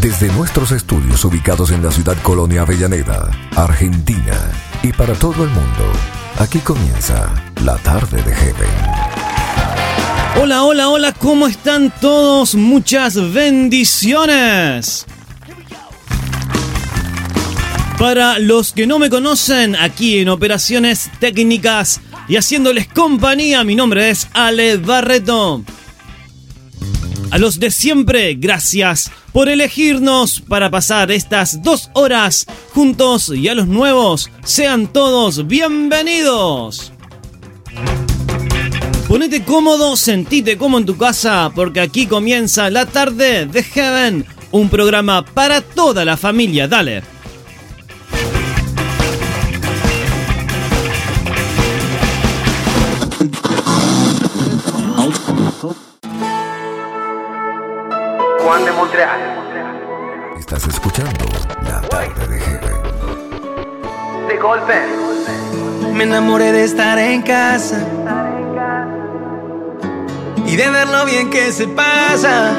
Desde nuestros estudios ubicados en la ciudad Colonia Avellaneda, Argentina, y para todo el mundo, aquí comienza la tarde de Heaven. Hola, hola, hola, ¿cómo están todos? Muchas bendiciones. Para los que no me conocen, aquí en Operaciones Técnicas y haciéndoles compañía, mi nombre es Ale Barreto. A los de siempre, gracias por elegirnos para pasar estas dos horas juntos y a los nuevos, sean todos bienvenidos. Ponete cómodo, sentite como en tu casa, porque aquí comienza la tarde de Heaven, un programa para toda la familia. Dale. Juan de Montreal. Estás escuchando La Tarde de Heaven. De golpe. Me enamoré de estar en casa y de ver lo bien que se pasa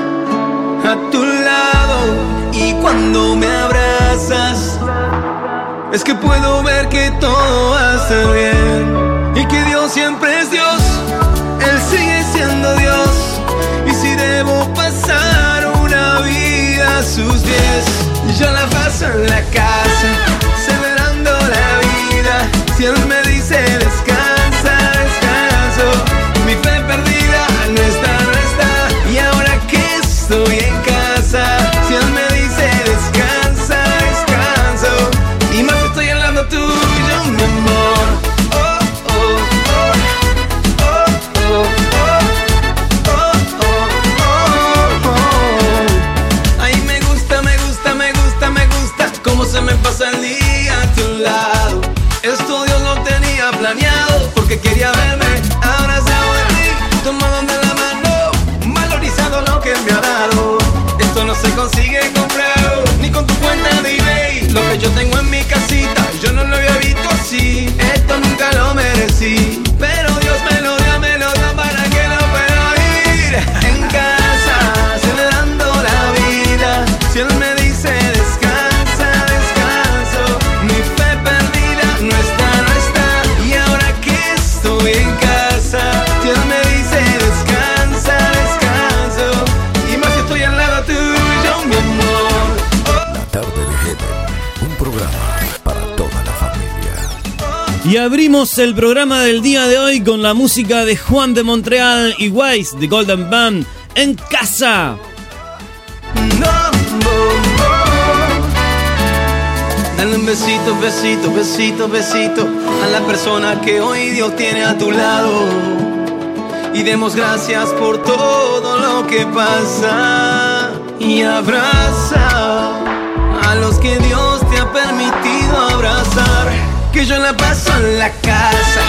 a tu lado. Y cuando me abrazas, es que puedo ver que todo va a estar bien y que Dios siempre es Dios. Vida a sus pies, yo la paso en la casa, con tu Abrimos el programa del día de hoy con la música de Juan de Montreal y Wise de Golden Band en casa. No, no, no. Dale un besito, besito, besito, besito a la persona que hoy Dios tiene a tu lado. Y demos gracias por todo lo que pasa. Y abraza a los que Dios Que yo la paso en la casa,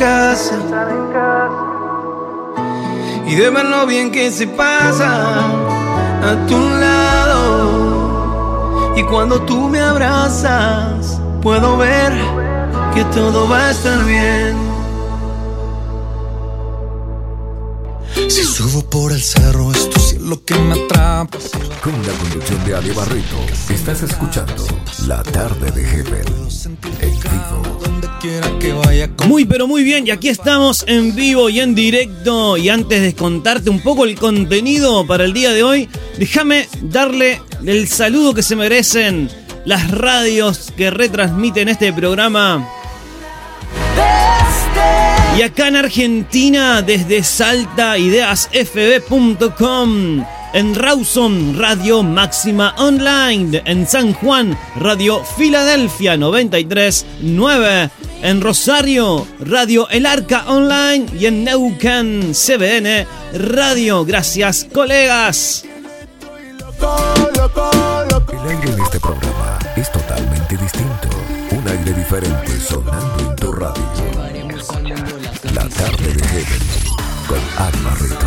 casa y de ver lo bien que se pasa a tu lado. Y cuando tú me abrazas, puedo ver que todo va a estar bien. Si subo por el cerro, es tu cielo que me atrapa. Con la conducción de Ale Barreto, estás escuchando La Tarde de Heaven. En vivo. Muy pero muy bien, y aquí estamos en vivo y en directo. Y antes de contarte un poco el contenido para el día de hoy, déjame darle el saludo que se merecen las radios que retransmiten este programa. Y acá en Argentina, desde Salta, ideasfb.com. En Rawson, Radio Máxima Online. En San Juan, Radio Filadelfia 93.9. En Rosario, Radio El Arca Online. Y en Neuquén, CBN Radio. Gracias, colegas. El aire en este programa es totalmente distinto. Un aire diferente sonando en tu radio. La tarde de Heaven con Alma Rito.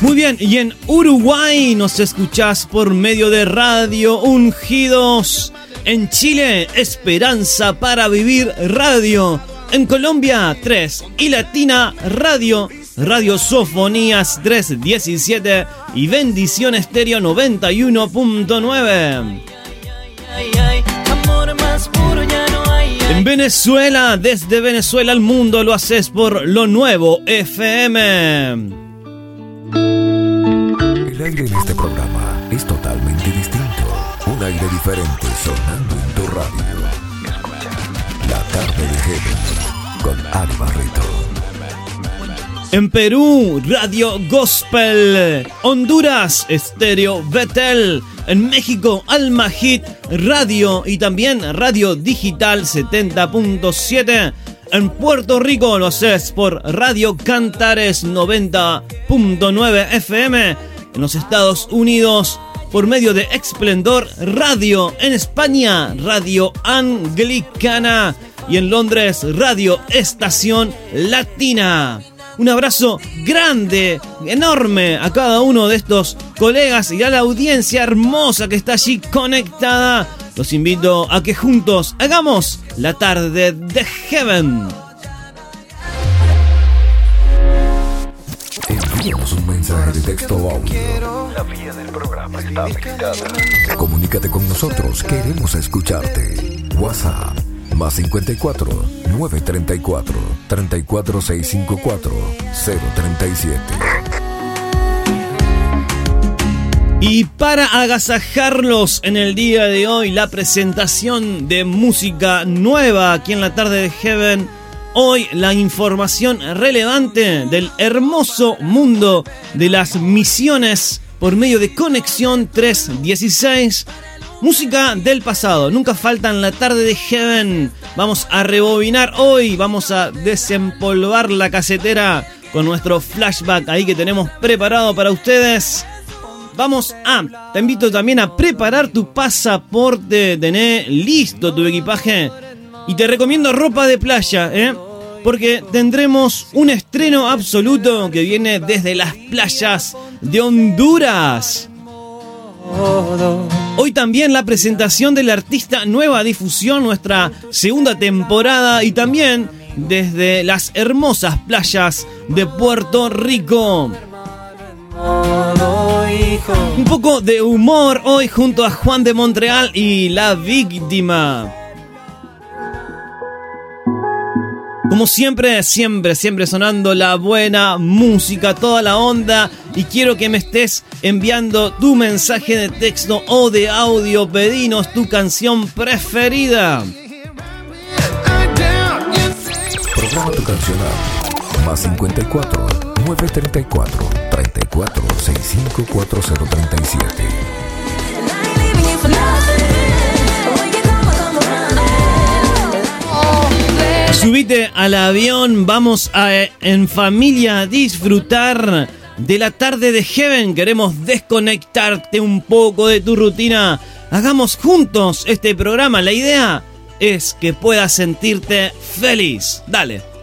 Muy bien, y en Uruguay nos escuchás por medio de Radio Ungidos. En Chile, Esperanza para Vivir Radio. En Colombia, 3 y Latina Radio. Radio Sofonías 317 y Bendición Estéreo 91.9. En Venezuela, desde Venezuela al mundo lo haces por lo nuevo FM. El aire en este programa es totalmente distinto. Un aire diferente sonando en tu radio. La tarde de Heaven con Alma Rito. En Perú, Radio Gospel. Honduras, Estéreo Betel. En México, Alma Hit Radio. Y también Radio Digital 70.7. En Puerto Rico lo haces por Radio Cantares 90.9 FM. En los Estados Unidos, por medio de Esplendor Radio. En España, Radio Anglicana. Y en Londres, Radio Estación Latina. Un abrazo grande, enorme a cada uno de estos colegas y a la audiencia hermosa que está allí conectada. Los invito a que juntos hagamos la tarde de Heaven. Envíanos un mensaje de texto o audio. La vía del programa está habilitada. Comunícate con nosotros, queremos escucharte. WhatsApp más 54 934 34654 037. Y para agasajarlos en el día de hoy, la presentación de música nueva aquí en la tarde de Heaven. Hoy la información relevante del hermoso mundo de las misiones por medio de Conexión 316. Música del pasado, nunca falta en la tarde de Heaven. Vamos a rebobinar hoy, vamos a desempolvar la casetera con nuestro flashback ahí que tenemos preparado para ustedes. Vamos a, te invito también a preparar tu pasaporte, tener listo tu equipaje y te recomiendo ropa de playa, ¿eh? Porque tendremos un estreno absoluto que viene desde las playas de Honduras. Hoy también la presentación del artista Nueva Difusión, nuestra segunda temporada y también desde las hermosas playas de Puerto Rico. Un poco de humor hoy junto a Juan de Montreal y La Víctima. Como siempre, siempre, siempre sonando la buena música, toda la onda. Y quiero que me estés enviando tu mensaje de texto o de audio. Pedinos tu canción preferida. Programa tu canción a más 54 934 34 65 4037. Subite al avión, vamos a en familia disfrutar de la tarde de Heaven. Queremos desconectarte un poco de tu rutina. Hagamos juntos este programa. La idea es que puedas sentirte feliz. Dale.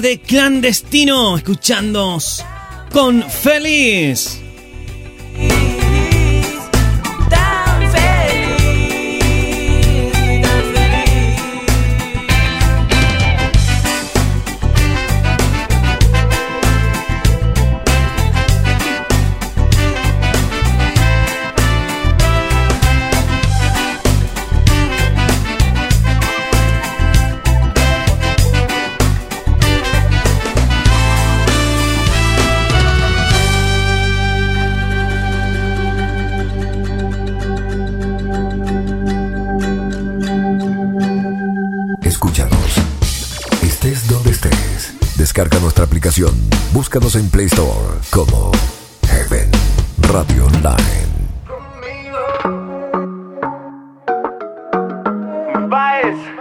De Clandestino, escuchando con Feliz. Búscanos en Play Store como Heaven Radio Online.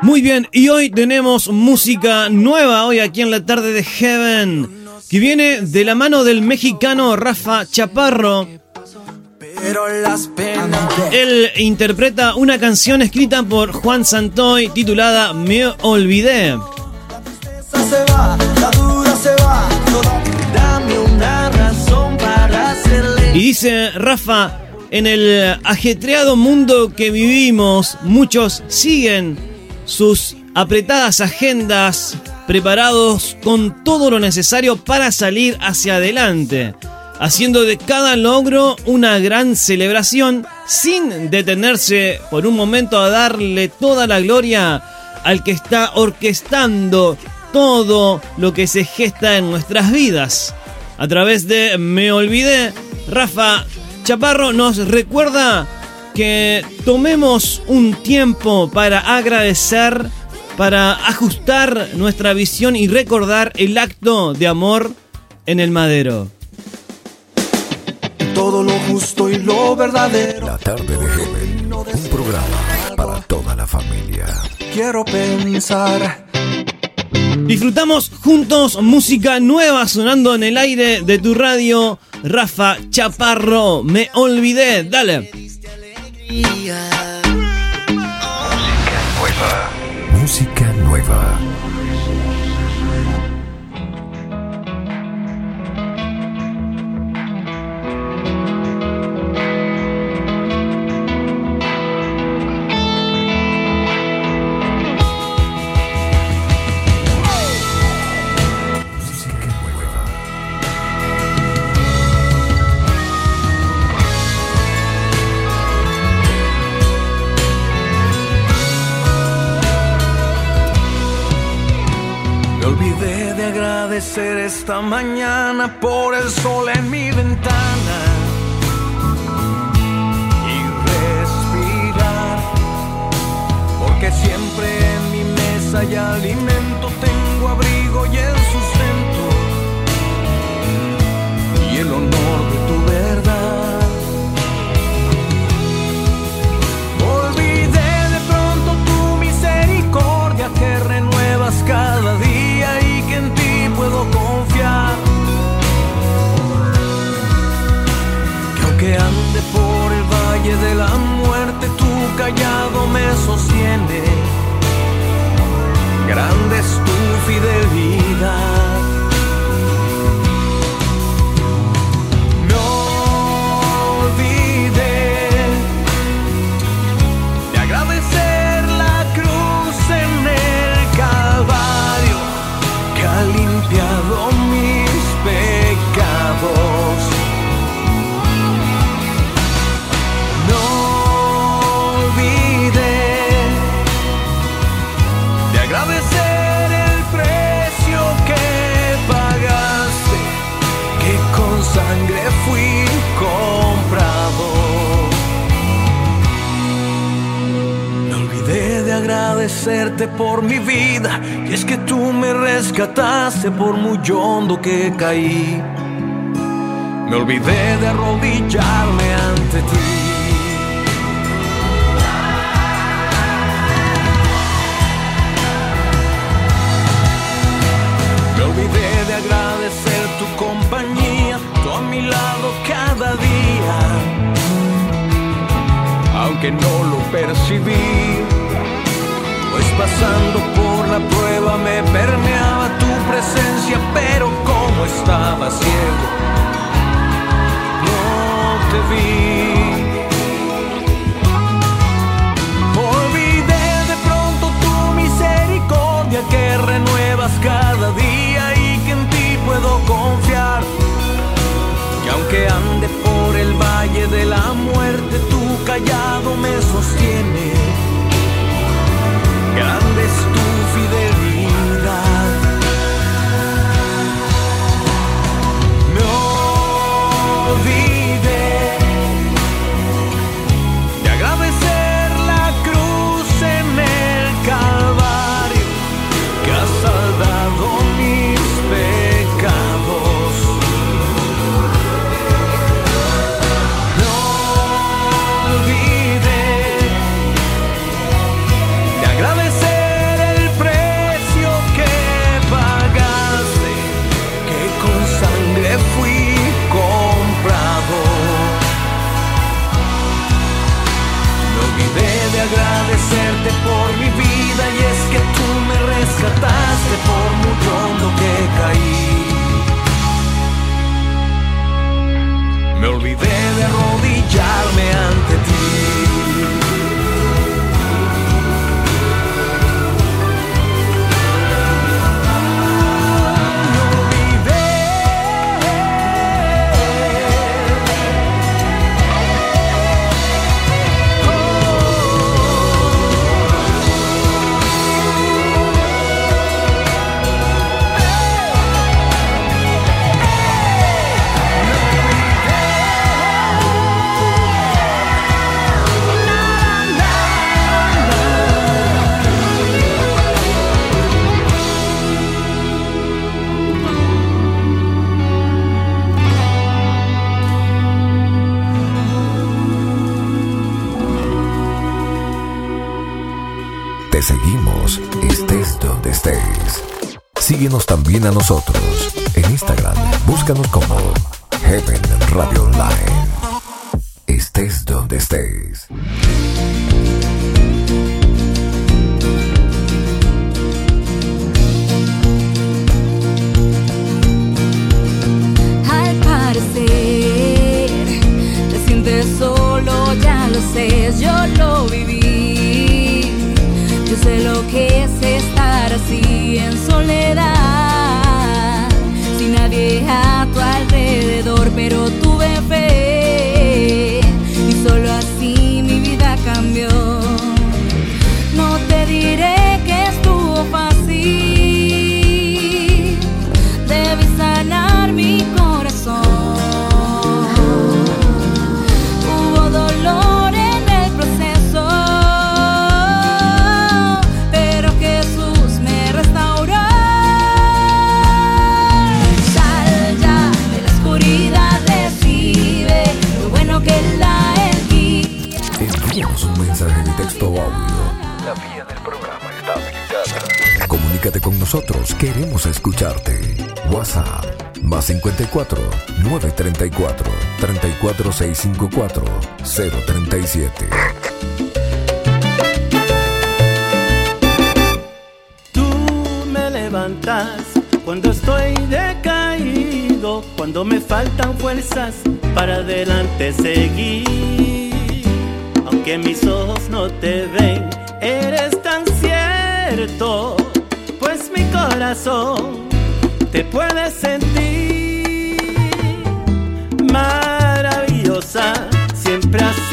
Muy bien, y hoy tenemos música nueva hoy aquí en la tarde de Heaven, que viene de la mano del mexicano Rafa Chaparro. Él interpreta una canción escrita por Juan Santoy titulada Me Olvidé. Y dice Rafa, en el ajetreado mundo que vivimos, muchos siguen sus apretadas agendas preparados con todo lo necesario para salir hacia adelante, haciendo de cada logro una gran celebración sin detenerse por un momento a darle toda la gloria al que está orquestando todo lo que se gesta en nuestras vidas. A través de Me Olvidé, Rafa Chaparro nos recuerda que tomemos un tiempo para agradecer, para ajustar nuestra visión y recordar el acto de amor en el madero. Todo lo justo y lo verdadero. La Tarde de Heaven. Un programa para toda la familia. Quiero pensar. Disfrutamos juntos música nueva sonando en el aire de tu radio. Rafa Chaparro, me olvidé, dale. Música nueva. Música agradecer esta mañana por el sol en mi ventana y respirar. Porque siempre en mi mesa hay alimento, tengo abrigo y el sustento y el honor de de la muerte, tu callado me sostiene. Grande es tu fidelidad. agradecerte por mi vida y es que tú me rescataste por muy hondo que caí. Me olvidé de arrodillarme ante ti. Me olvidé de agradecer tu compañía, tú a mi lado cada día, aunque no lo percibí pasando por la prueba me permeaba tu presencia, pero como estaba ciego, no te vi. a nosotros. En Instagram, búscanos como Heaven Radio Online. 4654-037. Tú me levantas cuando estoy decaído, cuando me faltan fuerzas para adelante seguir. Aunque mis ojos no te ven, eres tan cierto, pues mi corazón te puede sentir más siempre así.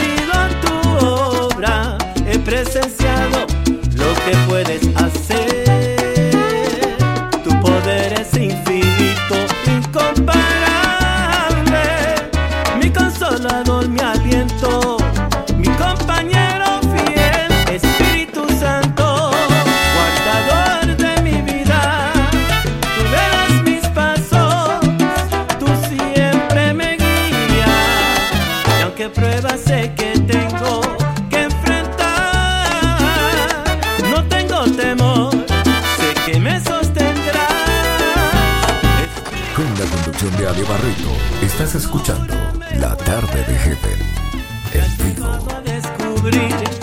Estás escuchando La Tarde de Heaven en vivo.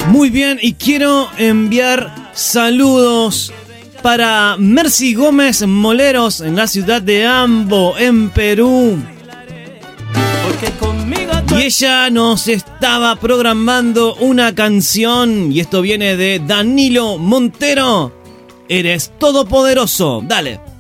Muy bien, y quiero enviar saludos para Mercy Gómez Moleros en la ciudad de Ambo, en Perú. Y ella nos estaba programando una canción, y esto viene de Danilo Montero. Eres todopoderoso. Dale.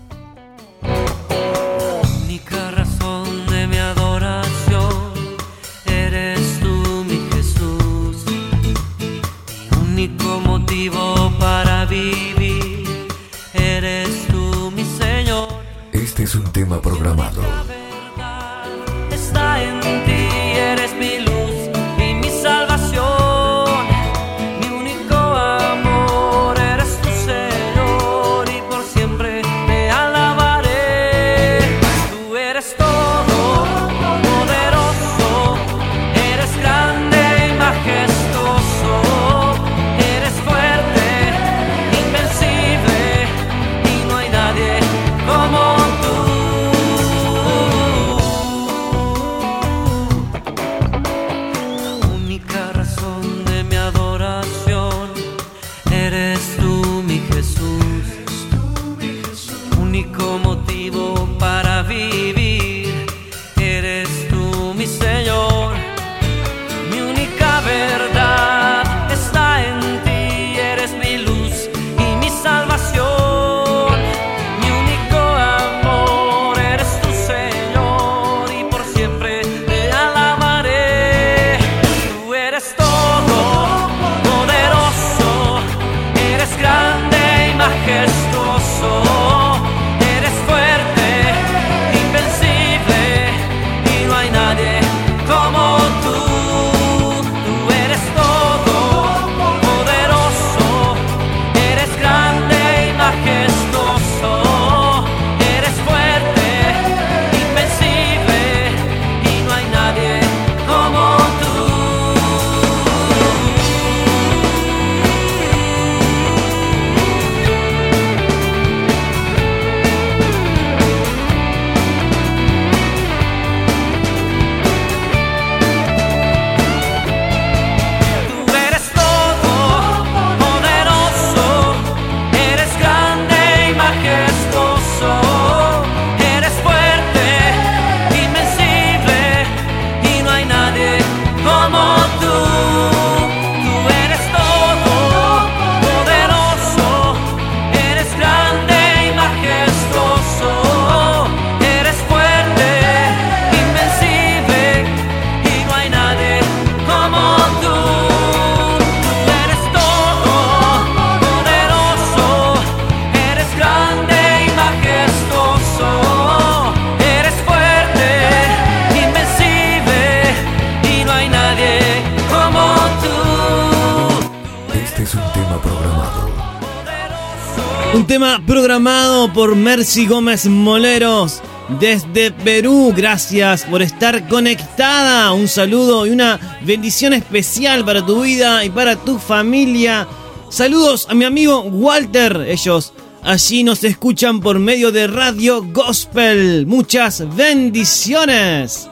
Programado por Mercy Gómez Moleros desde Perú. Gracias por estar conectada. Un saludo y una bendición especial para tu vida y para tu familia. Saludos a mi amigo Walter. Ellos allí nos escuchan por medio de Radio Gospel. Muchas bendiciones.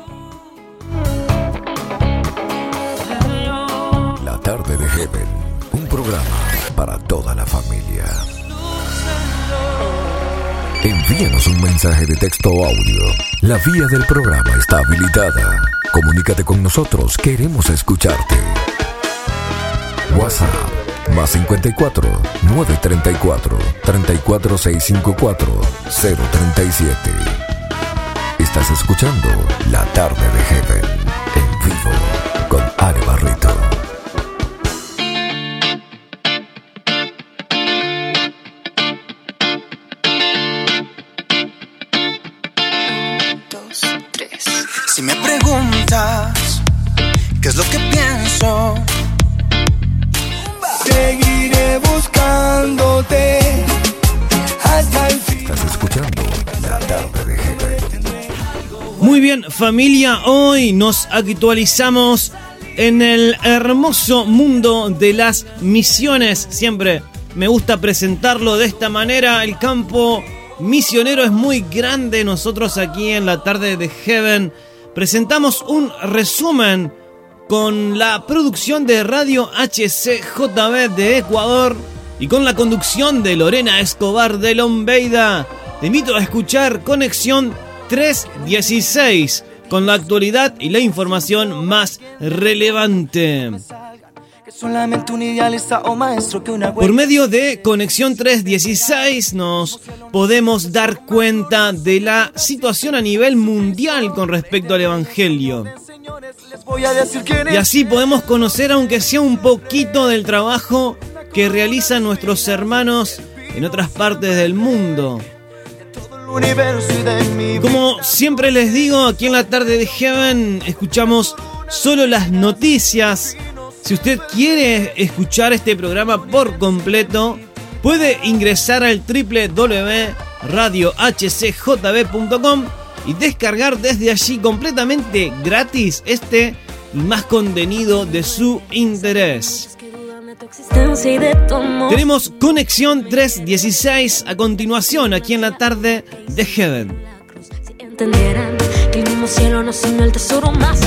La tarde de Heaven. Un programa para toda la familia. Envíanos un mensaje de texto o audio. La vía del programa está habilitada. Comunícate con nosotros, queremos escucharte. WhatsApp más 54 934 34654 037. Estás escuchando La tarde de Heaven en vivo con Ale Barreto. Muy bien, familia, hoy nos actualizamos en el hermoso mundo de las misiones. Siempre me gusta presentarlo de esta manera. El campo misionero es muy grande. Nosotros aquí en la tarde de Heaven presentamos un resumen con la producción de Radio HCJB de Ecuador y con la conducción de Lorena Escobar de Lombeida. Te invito a escuchar Conexión 316 con la actualidad y la información más relevante. Por medio de Conexión 316 nos podemos dar cuenta de la situación a nivel mundial con respecto al Evangelio. Y así podemos conocer, aunque sea un poquito, del trabajo que realizan nuestros hermanos en otras partes del mundo. Como siempre les digo, aquí en la tarde de Heaven escuchamos solo las noticias. Si usted quiere escuchar este programa por completo, puede ingresar al www.radiohcjb.com y descargar desde allí completamente gratis este y más contenido de su interés. Existencia y de tu amor. Tenemos Conexión 316 a continuación aquí en la tarde de Heaven. Entenderán que el mismo cielo no sino el tesoro más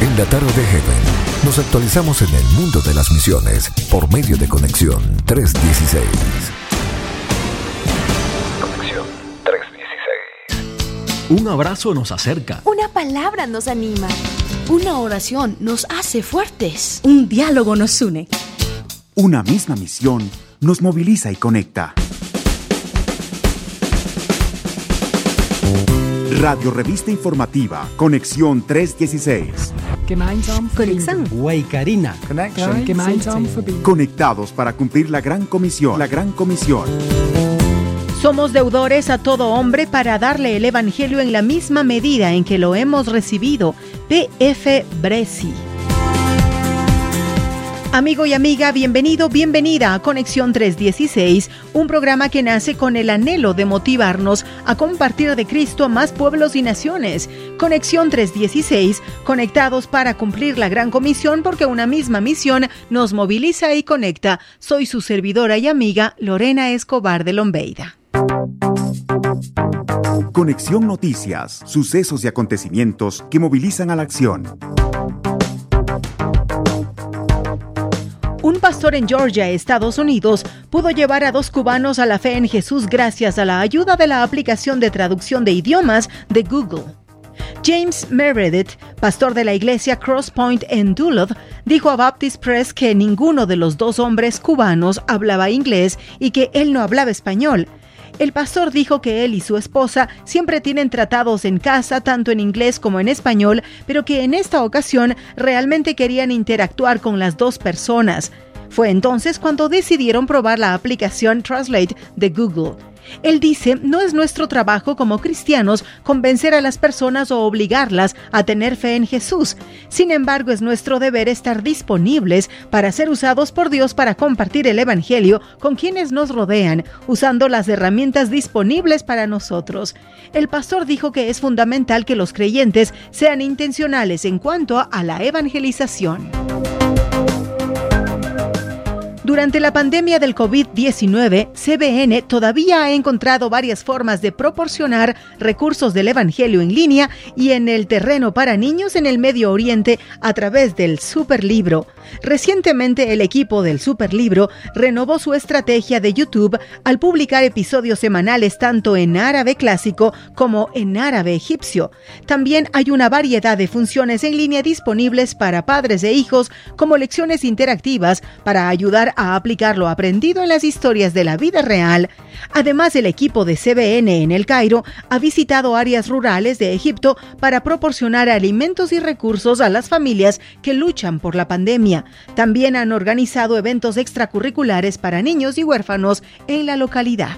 En la tarde de Heaven nos actualizamos en el mundo de las misiones por medio de Conexión 316. Conexión 316. Un abrazo nos acerca. Una palabra nos anima. Una oración nos hace fuertes. Un diálogo nos une. Una misma misión nos moviliza y conecta. Radio Revista Informativa, Conexión 316. Conexión. Guaycarina. Conectados para cumplir la gran comisión. La gran comisión. Somos deudores a todo hombre para darle el Evangelio en la misma medida en que lo hemos recibido. PF Bresi. Amigo y amiga, bienvenido, bienvenida a Conexión 316, un programa que nace con el anhelo de motivarnos a compartir de Cristo a más pueblos y naciones. Conexión 316, conectados para cumplir la gran comisión porque una misma misión nos moviliza y conecta. Soy su servidora y amiga Lorena Escobar de Lombeida. Conexión Noticias, sucesos y acontecimientos que movilizan a la acción. Un pastor en Georgia, Estados Unidos, pudo llevar a dos cubanos a la fe en Jesús gracias a la ayuda de la aplicación de traducción de idiomas de Google. James Meredith, pastor de la iglesia Crosspoint en Duluth, dijo a Baptist Press que ninguno de los dos hombres cubanos hablaba inglés y que él no hablaba español. El pastor dijo que él y su esposa siempre tienen tratados en casa, tanto en inglés como en español, pero que en esta ocasión realmente querían interactuar con las dos personas. Fue entonces cuando decidieron probar la aplicación Translate de Google. Él dice, no es nuestro trabajo como cristianos convencer a las personas o obligarlas a tener fe en Jesús. Sin embargo, es nuestro deber estar disponibles para ser usados por Dios para compartir el Evangelio con quienes nos rodean, usando las herramientas disponibles para nosotros. El pastor dijo que es fundamental que los creyentes sean intencionales en cuanto a la evangelización. Durante la pandemia del COVID-19, CBN todavía ha encontrado varias formas de proporcionar recursos del Evangelio en línea y en el terreno para niños en el Medio Oriente a través del Superlibro. Recientemente el equipo del Superlibro renovó su estrategia de YouTube al publicar episodios semanales tanto en árabe clásico como en árabe egipcio. También hay una variedad de funciones en línea disponibles para padres e hijos como lecciones interactivas para ayudar a aplicar lo aprendido en las historias de la vida real. Además, el equipo de CBN en el Cairo ha visitado áreas rurales de Egipto para proporcionar alimentos y recursos a las familias que luchan por la pandemia. También han organizado eventos extracurriculares para niños y huérfanos en la localidad.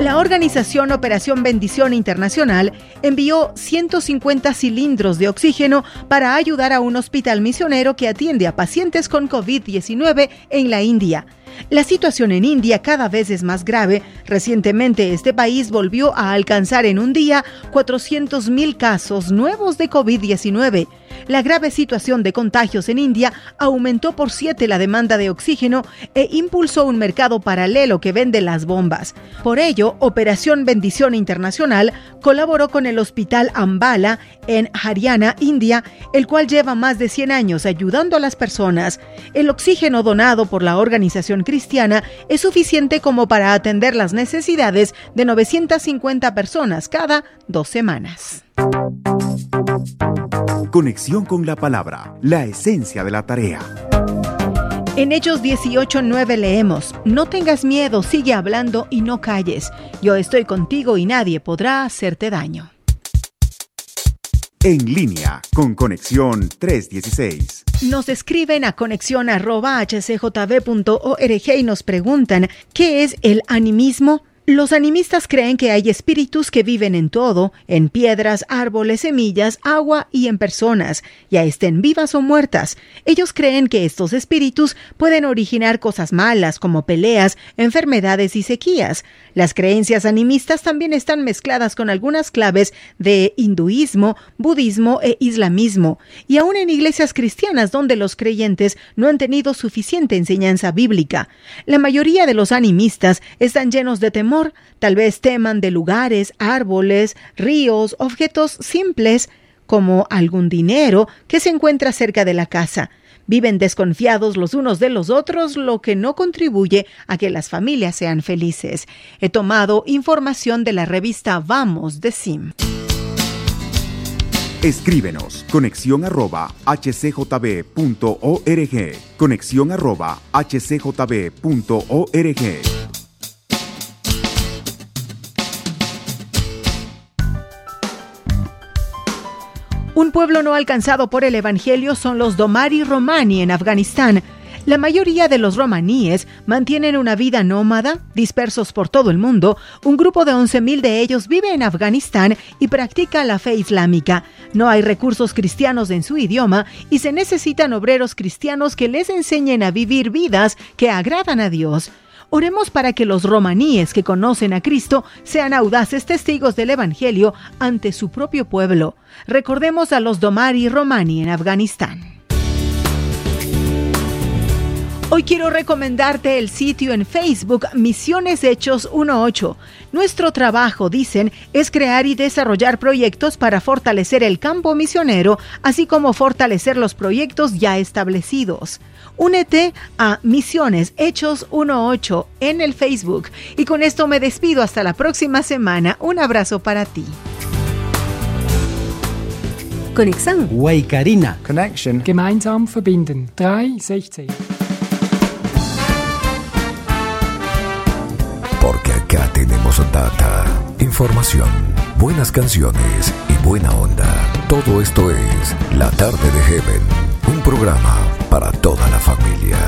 La organización Operación Bendición Internacional envió 150 cilindros de oxígeno para ayudar a un hospital misionero que atiende a pacientes con COVID-19 en la India. La situación en India cada vez es más grave. Recientemente este país volvió a alcanzar en un día 400.000 casos nuevos de COVID-19. la grave situación de contagios en India aumentó por siete la demanda de oxígeno e impulsó un mercado paralelo que vende las bombas. Por ello, Operación Bendición Internacional colaboró con el Hospital Ambala en Haryana, India, el cual lleva más de 100 años ayudando a las personas. El oxígeno donado por la organización cristiana es suficiente como para atender las necesidades de 950 personas cada dos semanas. Conexión con la palabra, la esencia de la tarea. En Hechos 18:9 leemos, No tengas miedo, sigue hablando y no calles. Yo estoy contigo y nadie podrá hacerte daño. En línea con Conexión 316. Nos escriben a conexión.hcjb.org y nos preguntan, ¿qué es el animismo? Los animistas creen que hay espíritus que viven en todo, en piedras, árboles, semillas, agua y en personas, ya estén vivas o muertas. Ellos creen que estos espíritus pueden originar cosas malas como peleas, enfermedades y sequías. Las creencias animistas también están mezcladas con algunas claves de hinduismo, budismo e islamismo, y aún en iglesias cristianas donde los creyentes no han tenido suficiente enseñanza bíblica. La mayoría de los animistas están llenos de temor tal vez teman de lugares, árboles, ríos, objetos simples como algún dinero que se encuentra cerca de la casa. Viven desconfiados los unos de los otros, lo que no contribuye a que las familias sean felices. He tomado información de la revista Vamos de Sim. Escríbenos conexión arroba hcjb.org. Conexión arroba hcjb.org. Un pueblo no alcanzado por el Evangelio son los Domari Romani en Afganistán. La mayoría de los romaníes mantienen una vida nómada, dispersos por todo el mundo. Un grupo de 11.000 de ellos vive en Afganistán y practica la fe islámica. No hay recursos cristianos en su idioma y se necesitan obreros cristianos que les enseñen a vivir vidas que agradan a Dios. Oremos para que los romaníes que conocen a Cristo sean audaces testigos del Evangelio ante su propio pueblo. Recordemos a los Domari Romani en Afganistán. Hoy quiero recomendarte el sitio en Facebook Misiones Hechos 18. Nuestro trabajo, dicen, es crear y desarrollar proyectos para fortalecer el campo misionero, así como fortalecer los proyectos ya establecidos. Únete a Misiones Hechos 18 en el Facebook. Y con esto me despido hasta la próxima semana. Un abrazo para ti. Conexión. Waikarina. Connection. Gemeinsam verbinden. 316. Tenemos data, información, buenas canciones y buena onda. Todo esto es La Tarde de Heaven, un programa para toda la familia.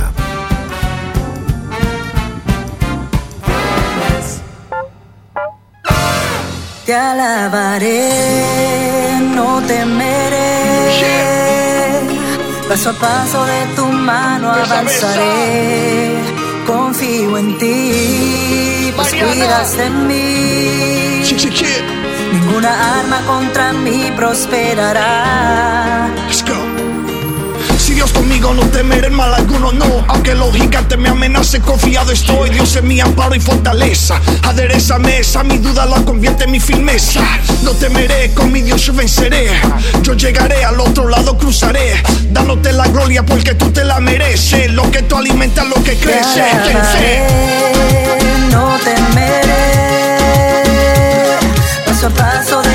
Te alabaré, no temeré. Paso a paso de tu mano avanzaré. Confío en ti, pues cuidas de mí. Ninguna arma contra mí prosperará. Si Dios conmigo no temeré mal alguno, no. Aunque los gigantes me amenacen, confiado estoy. Dios es mi amparo y fortaleza. Adereza mesa, mi duda la convierte en mi firmeza. No temeré, con mi Dios yo venceré. Yo llegaré al otro lado, cruzaré. Dándote la gloria porque tú te la mereces. Lo que tú alimentas, lo que crece. Te no temeré. Paso a paso de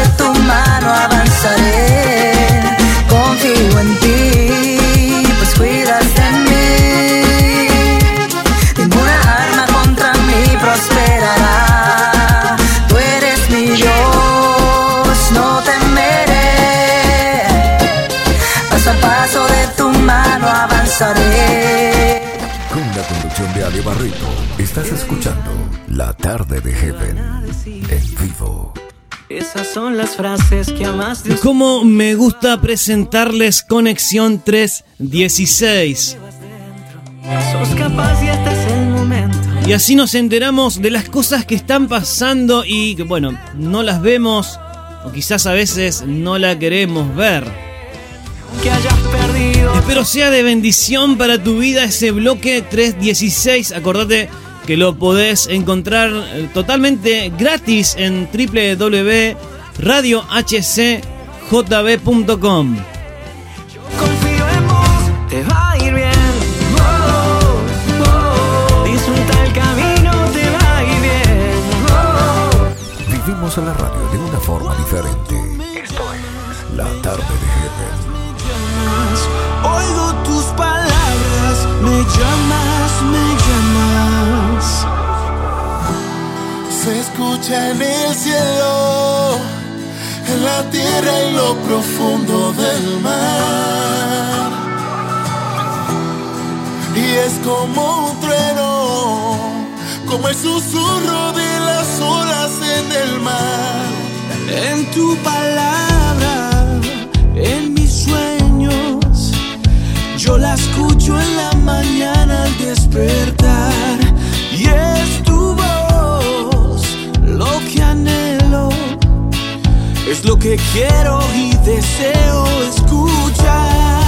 de Heaven en vivo. Esas son las frases que amas de Como me gusta presentarles Conexión 316. Sos capaz y este es el momento. Y así nos enteramos de las cosas que están pasando y que, bueno, no las vemos o quizás a veces no la queremos ver. que hayas perdido. Espero sea de bendición para tu vida ese bloque 316. Acordate que lo podés encontrar eh, totalmente gratis en www.radiohcjb.com. Confío en vos, te va a ir bien. Disfruta el camino, te va a ir bien. Vivimos la radio de una forma diferente. Esto es La Tarde de Heaven. Oigo tus palabras, me llamas, me llamas. Escucha en el cielo, en la tierra y lo profundo del mar. Y es como un trueno, como el susurro de las olas en el mar. En tu palabra, en mis sueños, yo la escucho en la mañana al despertar. Es lo que quiero y deseo escuchar.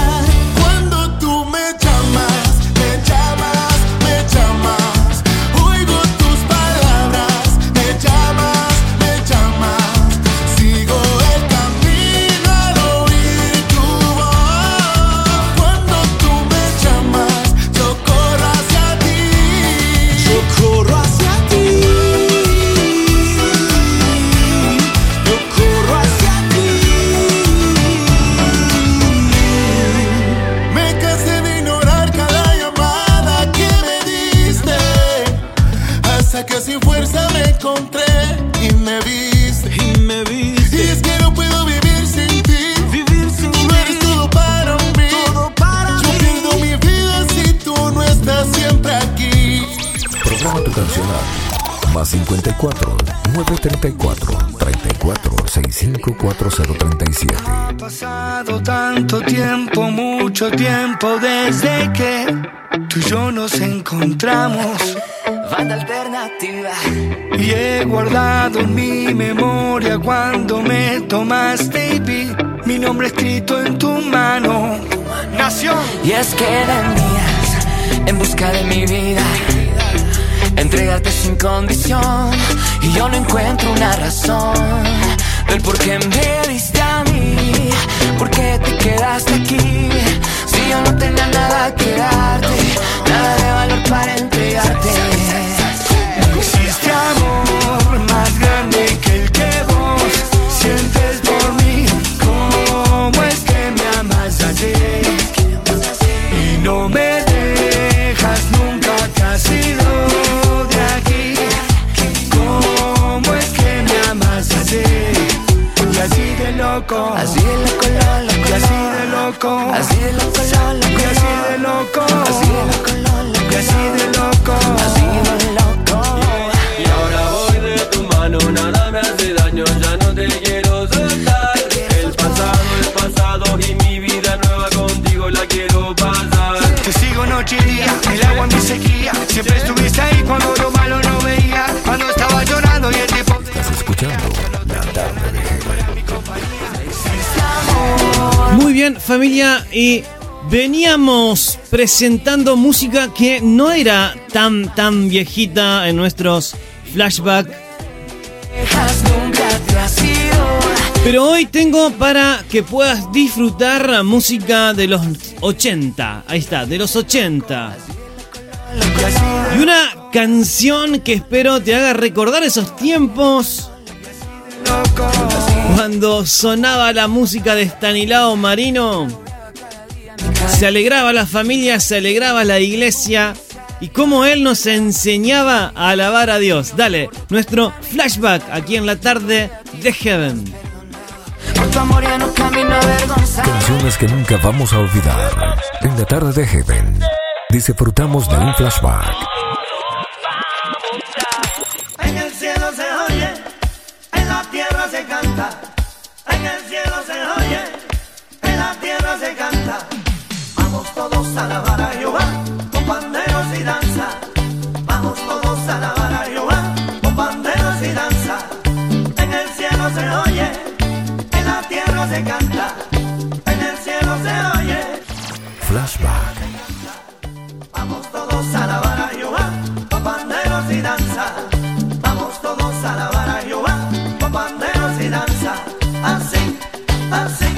Más 54 934 34 65 4037. Ha pasado tanto tiempo, mucho tiempo desde que tú y yo nos encontramos. Banda alternativa. Y he guardado en mi memoria cuando me tomaste y vi mi nombre escrito en tu mano. Nación. Y es que venías en busca de mi vida, entregarte sin condición. Y yo no encuentro una razón familia, y veníamos presentando música que no era tan, tan viejita en nuestros ido. Pero hoy tengo para que puedas disfrutar música de los 80. Ahí está, de los 80. Y una canción que espero te haga recordar esos tiempos cuando sonaba la música de Stanislao Marino. Se alegraba la familia, se alegraba la iglesia. Y cómo él nos enseñaba a alabar a Dios. Dale, nuestro flashback aquí en la tarde de Heaven. Canciones que nunca vamos a olvidar. En la tarde de Heaven. Disfrutamos de un flashback. todos a alabar a Jehová con panderos y danza. Vamos todos a alabar a Jehová con panderos y danza. En el cielo se oye, en la tierra se canta. En el cielo se oye. Flashback. Vamos todos a alabar a Jehová con panderos y danza. Vamos todos a alabar a Jehová con panderos y danza. Así, así.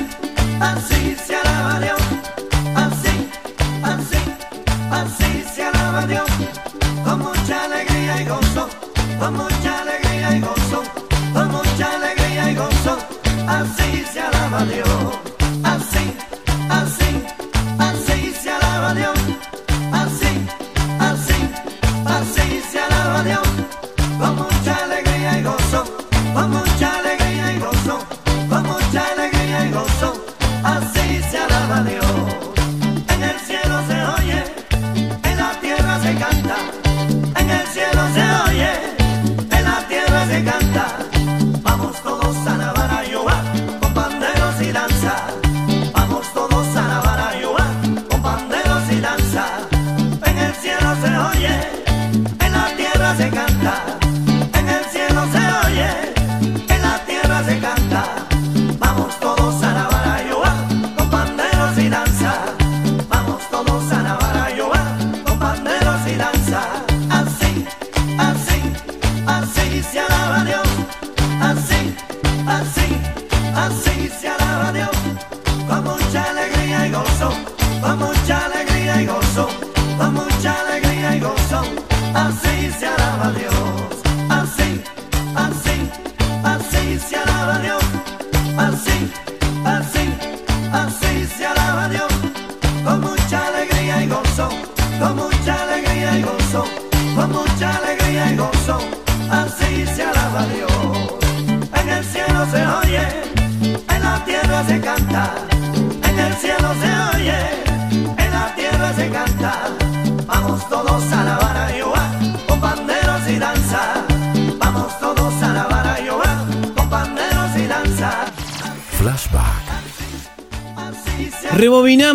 Así se alaba a Dios.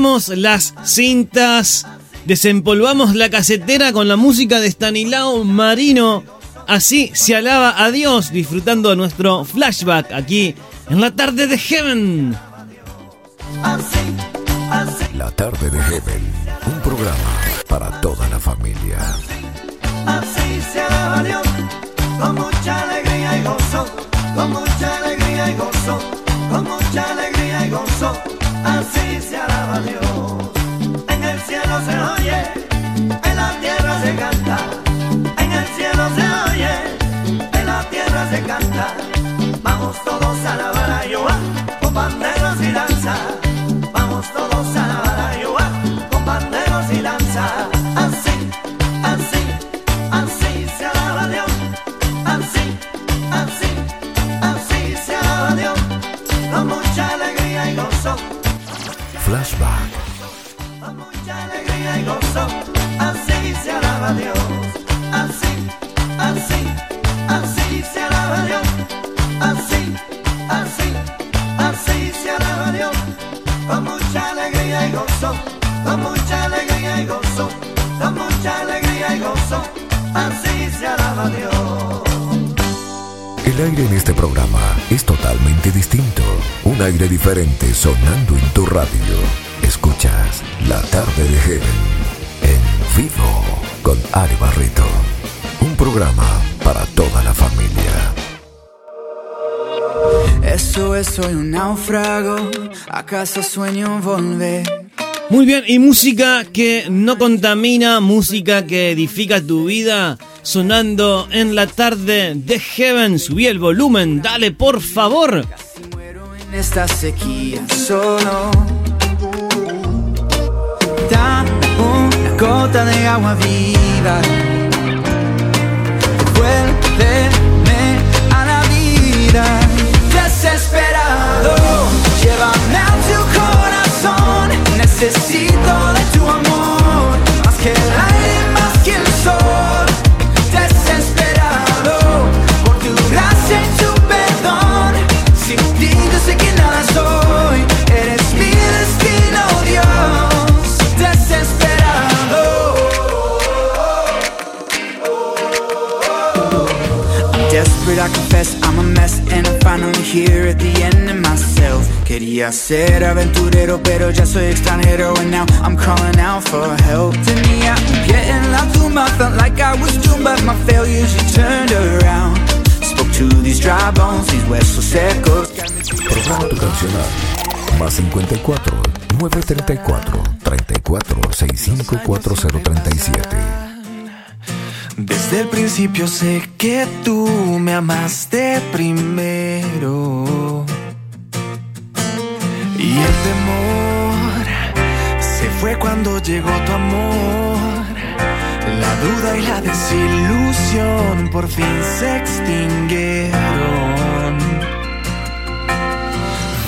Las cintas, desempolvamos la casetera con la música de Stanislao Marino. Así se alaba a Dios disfrutando de nuestro flashback aquí en la tarde de Heaven. La tarde de Heaven. Un programa para toda la familia. Así se alaba a Dios, con mucha alegría y gozo, con mucha alegría y gozo, con mucha alegría y gozo. Así se alaba Dios. En el cielo se oye, en la tierra se canta. En el cielo se oye, en la tierra se canta. Vamos todos a alabar a Jehová Flashback. con mucha alegría y gozo. Así se alaba Dios. Así, así, así se alaba Dios. Así, así, así se alaba Dios. Con mucha alegría y gozo, con mucha alegría y gozo, con mucha alegría y gozo. Así se alaba Dios. El aire en este programa es totalmente distinto. Un aire diferente sonando en tu radio. Escuchas La tarde de Heaven en vivo con Ari Barreto. Un programa para toda la familia. Eso es, soy un náufrago. ¿Acaso sueño volver? Muy bien, y música que no contamina, música que edifica tu vida, sonando en la tarde de Heaven. Subí el volumen, dale por favor. Esta sequía solo. Dame una gota de agua viva. Vuélveme a la vida. Desesperado, llévame a tu corazón. Necesito de tu amor, más que el Desperate, I confess I'm a mess And I'm finally here at the end of myself. Quería ser aventurero pero ya soy extranjero. And now I'm calling out for help. Tenía un pie en la tumba Felt like I was doomed but my failures you turned around. Spoke to these dry bones, these huesos secos. Programa tu cancional. Más 54 934 34 65 4037. Desde el principio sé que tú me amaste primero. Y el temor se fue cuando llegó tu amor. La duda y la desilusión por fin se extinguieron.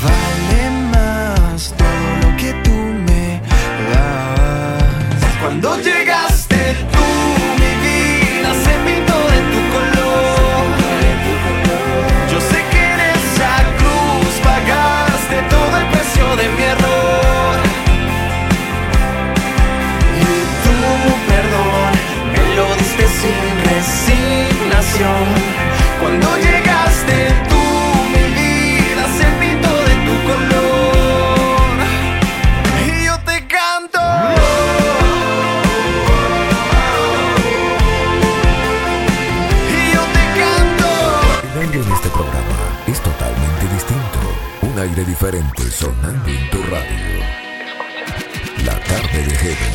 Vale más todo lo que tú me das. Cuando llegaste tú, aire diferente sonando en tu radio. La tarde de Heaven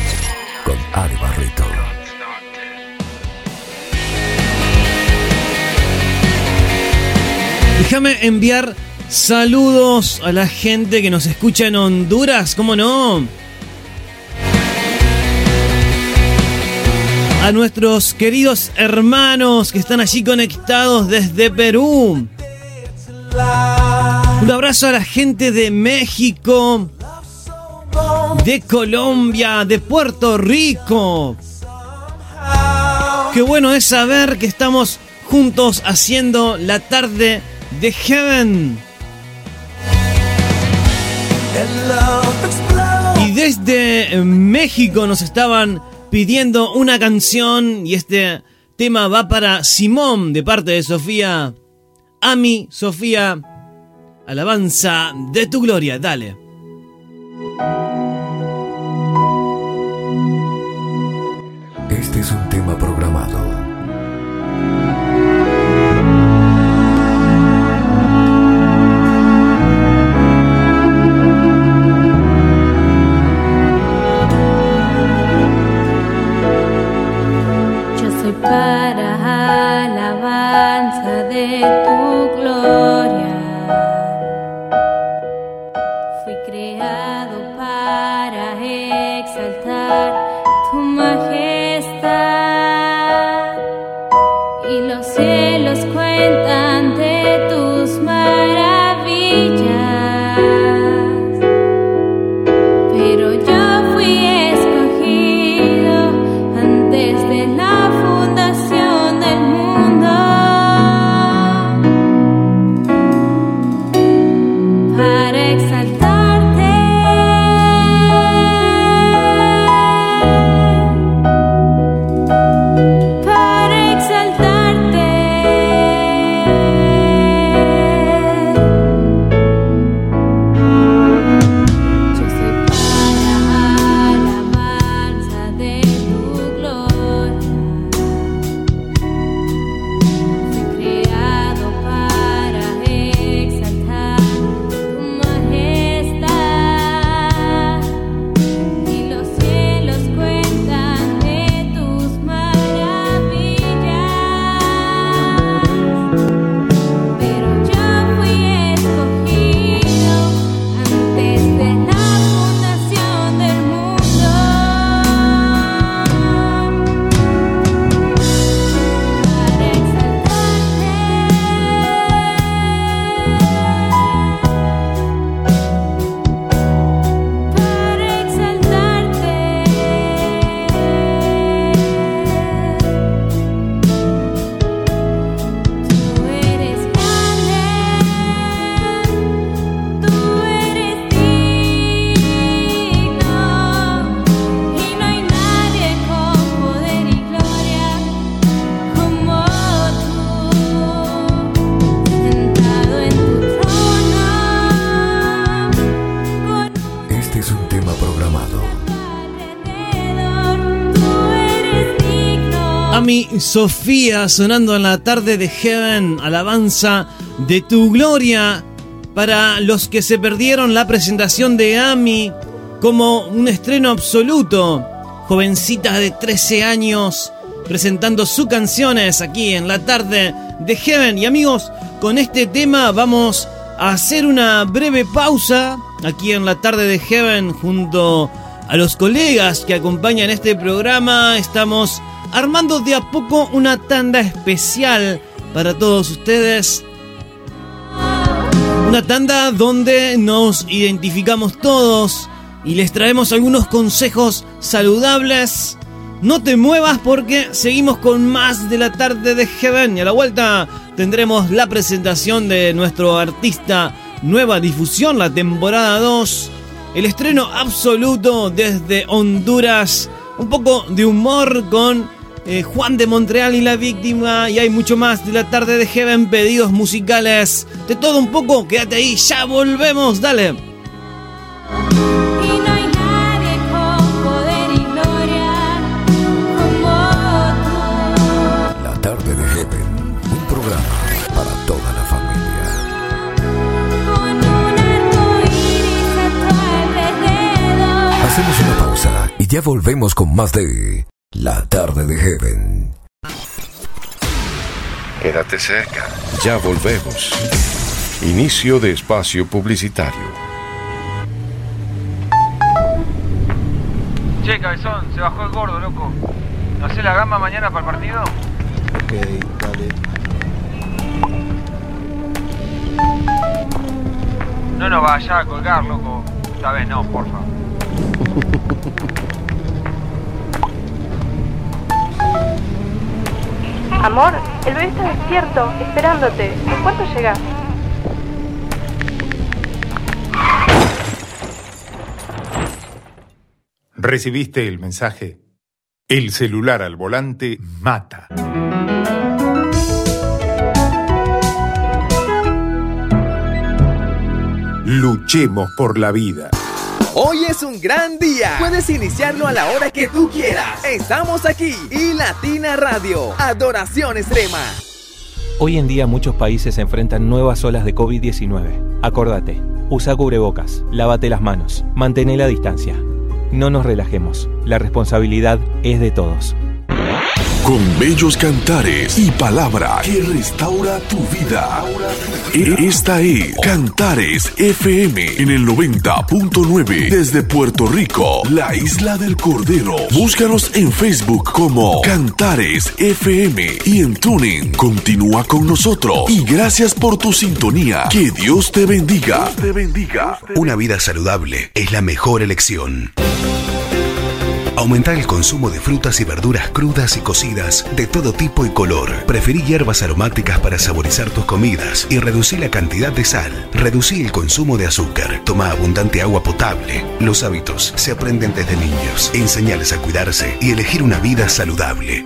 con Ale Barreto. Déjame enviar saludos a la gente que nos escucha en Honduras, ¿cómo no? A nuestros queridos hermanos que están allí conectados desde Perú. Un abrazo a la gente de México, de Colombia, de Puerto Rico. Qué bueno es saber que estamos juntos haciendo la tarde de Heaven. Y desde México nos estaban pidiendo una canción y este tema va para Simón de parte de Sofía. Ami, Sofía, alabanza de tu gloria, dale. Este es un tema programado. Yo soy para alabanza de tu gloria. Sofía sonando en la tarde de Heaven, alabanza de tu gloria. Para los que se perdieron la presentación de Ami como un estreno absoluto, jovencita de 13 años presentando sus canciones aquí en la tarde de Heaven. Y amigos, con este tema vamos a hacer una breve pausa aquí en la tarde de Heaven junto a los colegas que acompañan este programa. Estamos armando de a poco una tanda especial para todos ustedes. Una tanda donde nos identificamos todos y les traemos algunos consejos saludables. No te muevas porque seguimos con más de la tarde de Heaven y a la vuelta tendremos la presentación de nuestro artista Nueva Difusión, la temporada 2, el estreno absoluto desde Honduras, un poco de humor con eh, Juan de Montreal y la víctima y hay mucho más de la tarde de Heaven, pedidos musicales, de todo un poco, quédate ahí, ya volvemos, dale. La tarde de Heaven, un programa para toda la familia. Hacemos una pausa y ya volvemos con más de La tarde de Heaven. Quédate cerca. Ya volvemos. Inicio de espacio publicitario. Che, cabezón, se bajó el gordo, loco. ¿No hace la gamba mañana para el partido? Ok, dale. No nos vaya a colgar, loco. Esta vez no, porfa. Amor, el bebé está despierto, esperándote. ¿En cuánto llegas? ¿Recibiste el mensaje? El celular al volante mata. Luchemos por la vida. Hoy es un gran día. Puedes iniciarlo a la hora que tú quieras. Estamos aquí y Latina Radio. Adoración extrema. Hoy en día muchos países enfrentan nuevas olas de COVID-19. Acordate, usa cubrebocas, lávate las manos, mantén la distancia. No nos relajemos, la responsabilidad es de todos. Con bellos cantares y palabra que restaura tu vida. E- Esta es Cantares FM en el 90.9 desde Puerto Rico, la isla del Cordero. Búscanos en Facebook como Cantares FM y en Tuning. Continúa con nosotros y gracias por tu sintonía. Que Dios te bendiga. te bendiga. Una vida saludable es la mejor elección. Aumentar el consumo de frutas y verduras crudas y cocidas de todo tipo y color. Preferí hierbas aromáticas para saborizar tus comidas y reducir la cantidad de sal. Reducí el consumo de azúcar. Toma abundante agua potable. Los hábitos se aprenden desde niños. Enseñarles a cuidarse y elegir una vida saludable.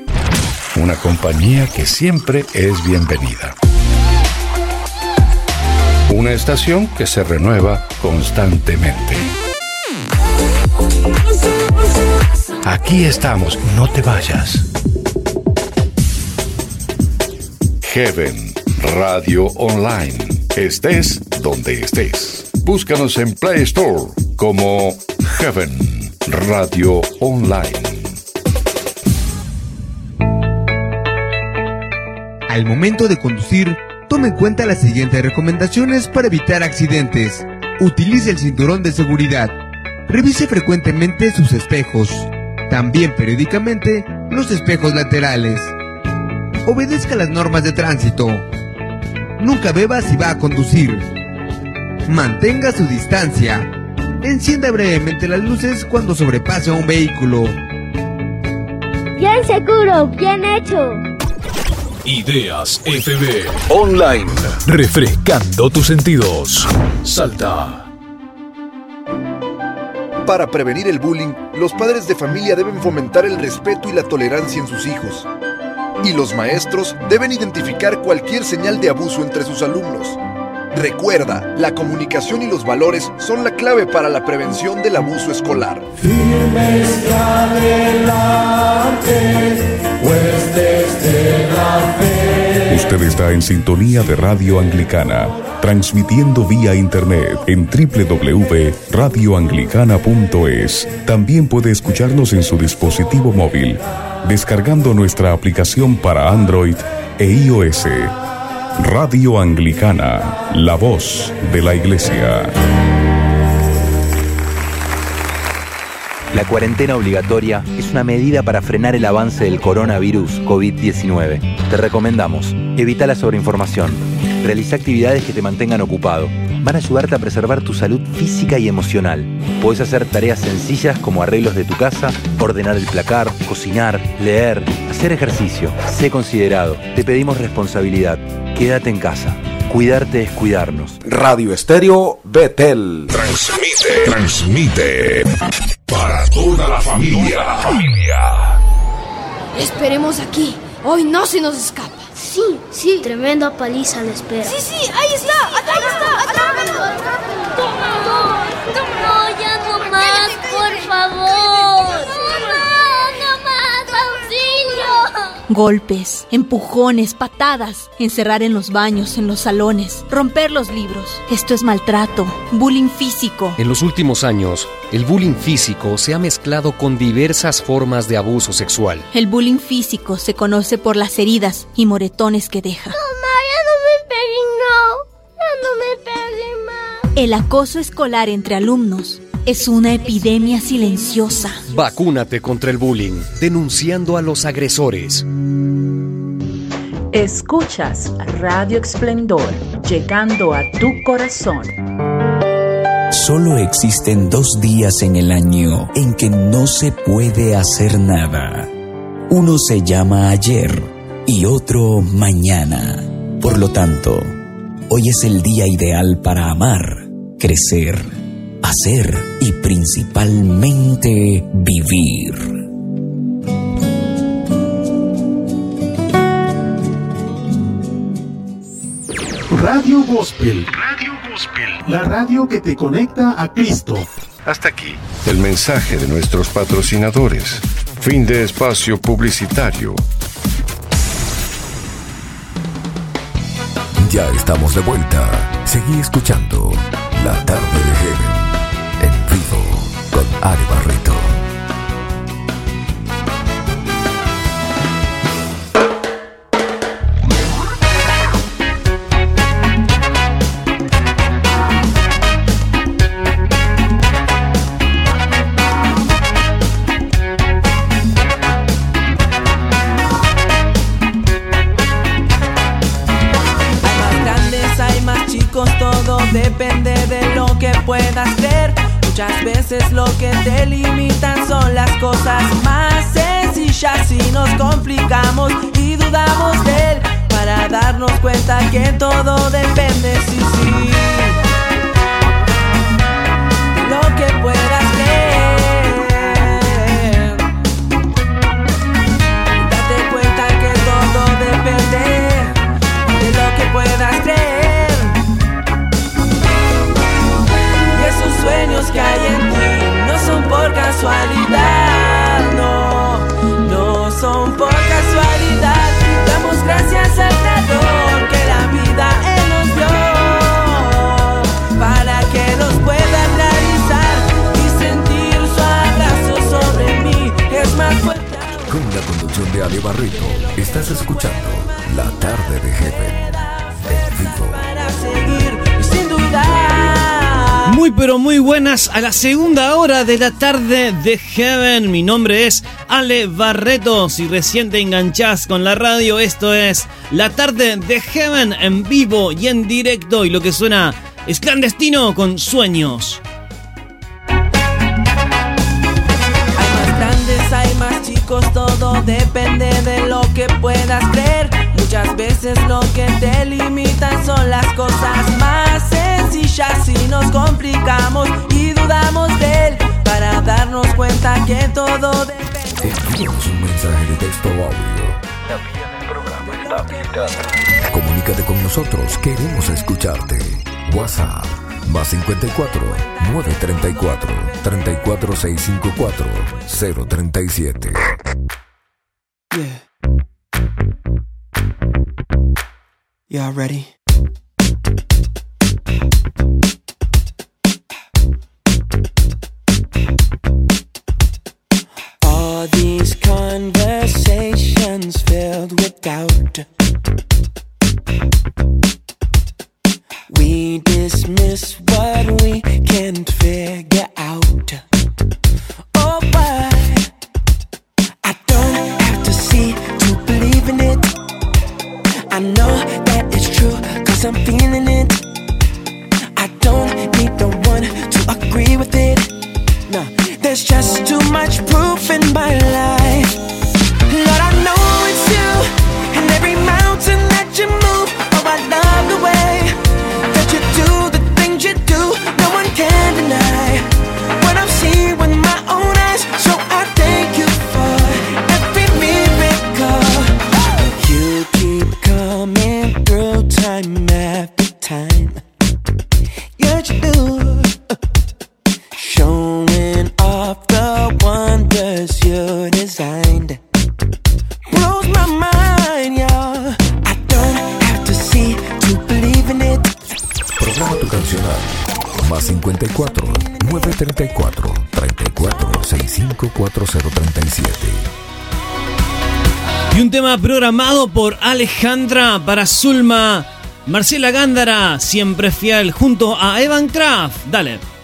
Una compañía que siempre es bienvenida. Una estación que se renueva constantemente. Aquí estamos, no te vayas. Heaven Radio Online. Estés donde estés. Búscanos en Play Store como Heaven Radio Online. Al momento de conducir, tome en cuenta las siguientes recomendaciones para evitar accidentes. Utilice el cinturón de seguridad. Revise frecuentemente sus espejos. También periódicamente los espejos laterales. Obedezca las normas de tránsito. Nunca beba si va a conducir. Mantenga su distancia. Encienda brevemente las luces cuando sobrepase a un vehículo. Bien seguro, bien hecho. Ideas FB Online. Refrescando tus sentidos. Salta. Para prevenir el bullying, los padres de familia deben fomentar el respeto y la tolerancia en sus hijos. Y los maestros deben identificar cualquier señal de abuso entre sus alumnos. Recuerda, la comunicación y los valores son la clave para la prevención del abuso escolar. Firmes la fe. Está en sintonía de Radio Anglicana, transmitiendo vía internet en www.radioanglicana.es. También puede escucharnos en su dispositivo móvil, descargando nuestra aplicación para Android e iOS. Radio Anglicana, la voz de la Iglesia. La cuarentena obligatoria es una medida para frenar el avance del coronavirus COVID-19. Te recomendamos, evita la sobreinformación, realiza actividades que te mantengan ocupado. Van a ayudarte a preservar tu salud física y emocional. Puedes hacer tareas sencillas como arreglos de tu casa, ordenar el placar, cocinar, leer, hacer ejercicio. Sé considerado. Te pedimos responsabilidad. Quédate en casa. Cuidarte es cuidarnos. Radio Estéreo Betel. Transmite. Transmite. Para toda la familia. familia. Esperemos aquí. Hoy no se nos escapa. Sí, sí. Tremenda paliza la espera. Sí, sí, ahí está. Ahí está. Atrápalo. Toma. No, ya no más, Golpes, empujones, patadas, encerrar en los baños, en los salones, romper los libros. Esto es maltrato, bullying físico. En los últimos años, el bullying físico se ha mezclado con diversas formas de abuso sexual. El bullying físico se conoce por las heridas y moretones que deja. Mamá, ya no me peguen, no. Ya no me peguen más. El acoso escolar entre alumnos es una epidemia silenciosa. Vacúnate contra el bullying, denunciando a los agresores. Escuchas Radio Esplendor, llegando a tu corazón. Solo existen dos días en el año en que no se puede hacer nada. Uno se llama ayer y otro mañana. Por lo tanto, hoy es el día ideal para amar, crecer, hacer y principalmente vivir. Radio Gospel. Radio Gospel. La radio que te conecta a Cristo. Hasta aquí. El mensaje de nuestros patrocinadores. Fin de espacio publicitario. Ya estamos de vuelta. Seguí escuchando La tarde de con veces lo que te limitan son las cosas más sencillas y nos complicamos y dudamos de él para darnos cuenta que todo depende, sí, sí. De lo que puedas creer. Date cuenta que todo depende de lo que puedas creer. Que hay en casualidad, no, no son por casualidad. Damos gracias al Creador que la vida Él nos dio para que nos pueda realizar y sentir su abrazo sobre mí. Es más fuerte. Con la conducción de Ale Barreto, estás escuchando La tarde de Heaven Muy pero muy buenas a la segunda hora de la tarde de Heaven. Mi nombre es Ale Barreto. Si recién te enganchás con la radio, esto es la tarde de Heaven en vivo y en directo. Y lo que suena es clandestino con sueños. Hay más grandes, hay más chicos, todo depende de lo que puedas creer. Muchas veces lo que te limitan son las cosas más sencillas y nos complicamos y dudamos de él para darnos cuenta que todo depende. Envíanos un mensaje de texto o audio. La vía del programa está habilitada. Comunícate con nosotros, queremos escucharte. WhatsApp más 54 934 34654 037. Y'all ready? All these conversations filled with doubt. We dismiss what we programado por Alejandra para Zulma, Marcela Gándara, siempre fiel, junto a Evan Kraft. Dale.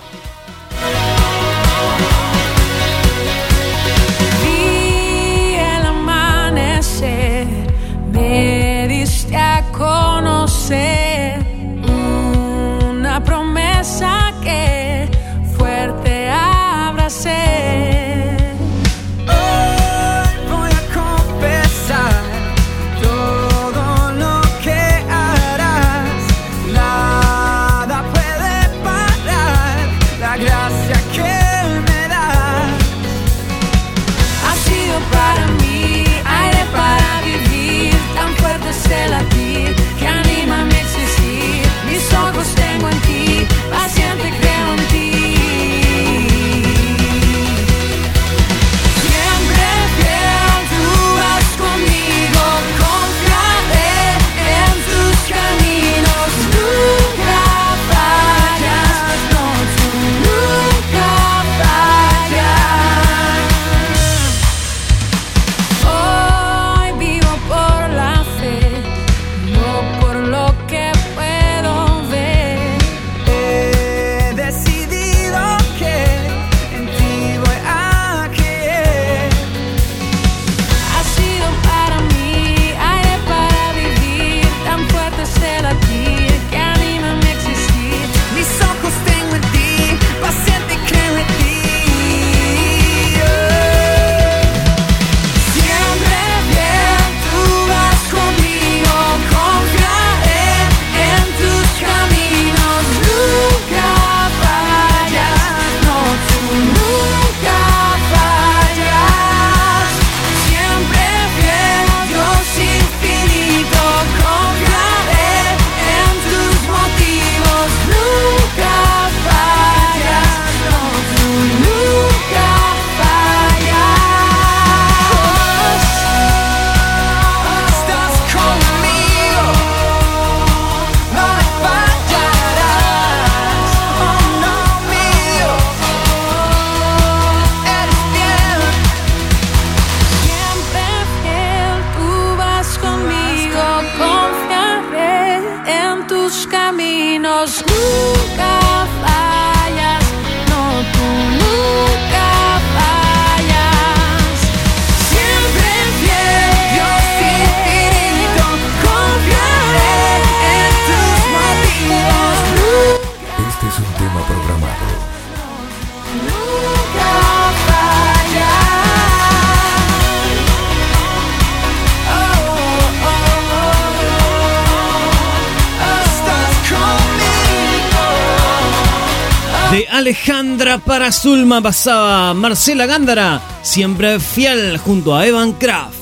Zulma pasaba Marcela Gándara, siempre fiel junto a Evan Kraft.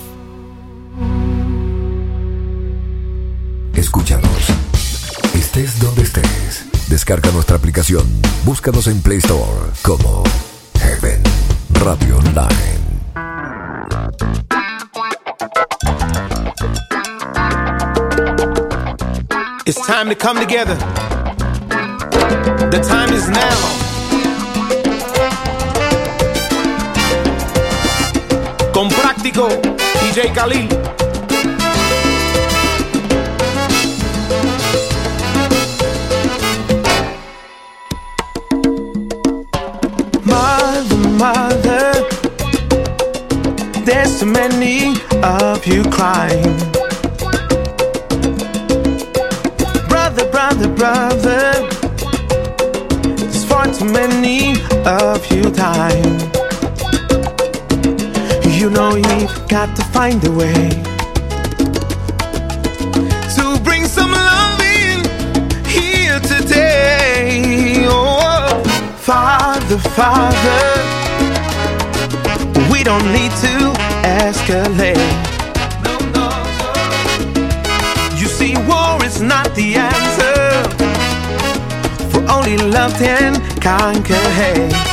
Escúchanos. Estés donde estés. Descarga nuestra aplicación. Búscanos en Play Store como Heaven Radio Online. It's time to come together. The time is now. Práctico, DJ Khalil. Mother, mother, there's too many of you crying. Brother, brother, brother, there's far too many of you dying. Got to find a way to bring some love in here today. Oh, Father, Father, we don't need to escalate. You see, war is not the answer, for only love can conquer hate.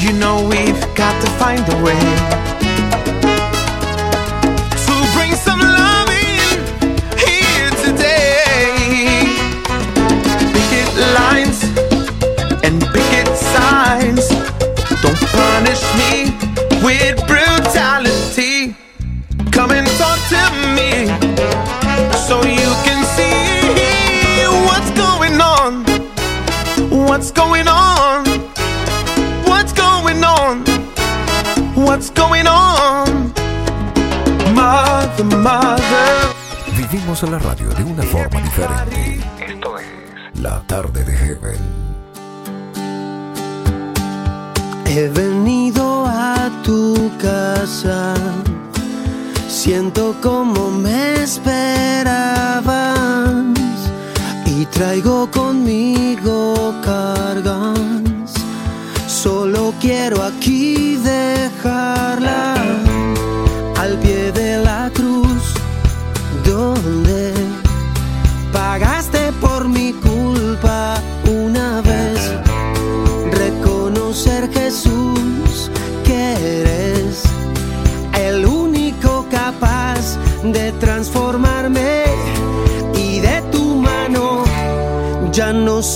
You know we've got to find a way En la radio de una forma diferente. Esto es La Tarde de Heaven. He venido a tu casa, siento como me esperabas y traigo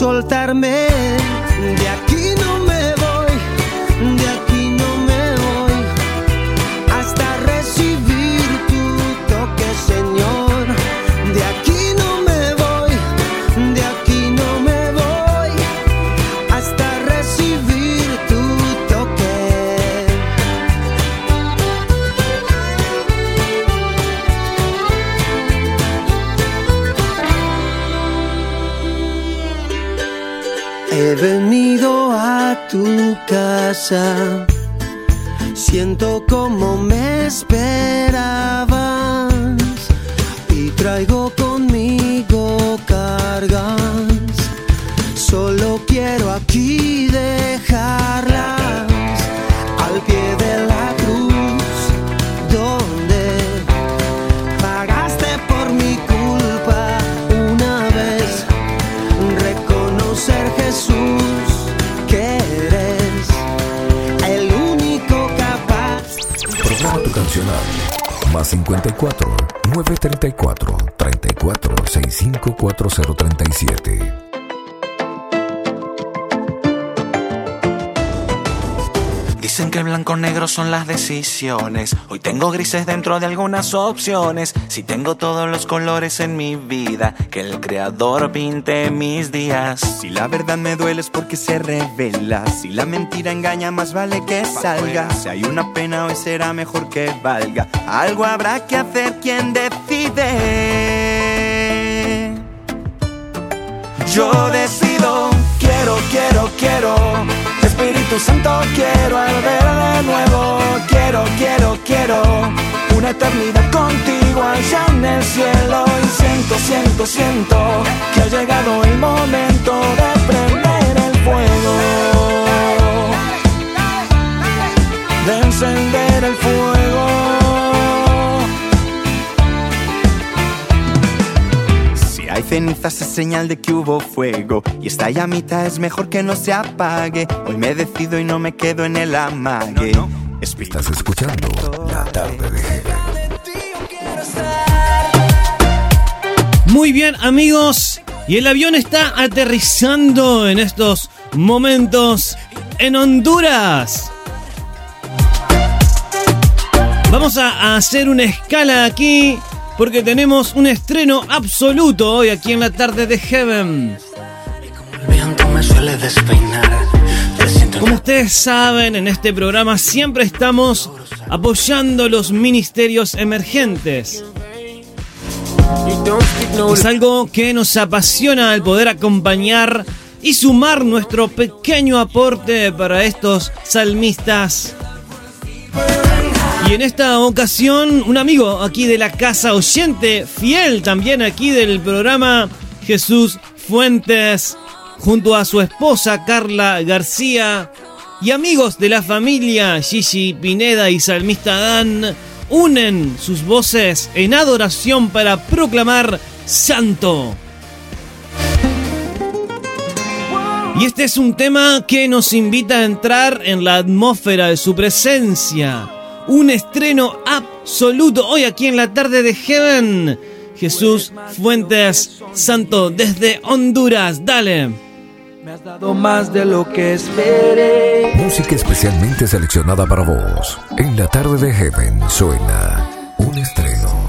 soltarme. De aquí 934 34 65 blanco negro son las decisiones. Hoy tengo grises dentro de algunas opciones. Si tengo todos los colores en mi vida, que el creador pinte mis días. Si la verdad me duele es porque se revela. Si la mentira engaña, más vale que salga. Si hay una pena, hoy será mejor que valga. Algo habrá que hacer quien decide. Yo decido, quiero, quiero, quiero. Espíritu Santo, quiero arder de nuevo. Quiero, quiero, quiero. Una eternidad contigo allá en el cielo. Y siento, siento, siento que ha llegado el momento de prender el fuego. De encender el fuego. Hay cenizas es señal de que hubo fuego. Y esta llamita es mejor que no se apague. Hoy me decido y no me quedo en el amague. Estás escuchando La Tarde de. Muy bien amigos, y el avión está aterrizando en estos momentos en Honduras. Vamos a hacer una escala aquí porque tenemos un estreno absoluto hoy aquí en la tarde de Heaven. Como ustedes saben, en este programa siempre estamos apoyando los ministerios emergentes. Es algo que nos apasiona el poder acompañar y sumar nuestro pequeño aporte para estos salmistas. Y en esta ocasión, un amigo aquí de la casa oyente, fiel también aquí del programa, Jesús Fuentes, junto a su esposa Carla García y amigos de la familia Gigi Pineda y Salmista Dan, unen sus voces en adoración para proclamar Santo. Y este es un tema que nos invita a entrar en la atmósfera de su presencia. Un estreno absoluto hoy aquí en la tarde de Heaven. Jesús Fuentes Santo desde Honduras. Dale. Me has dado más de lo que esperé. Música especialmente seleccionada para vos. En la tarde de Heaven suena un estreno.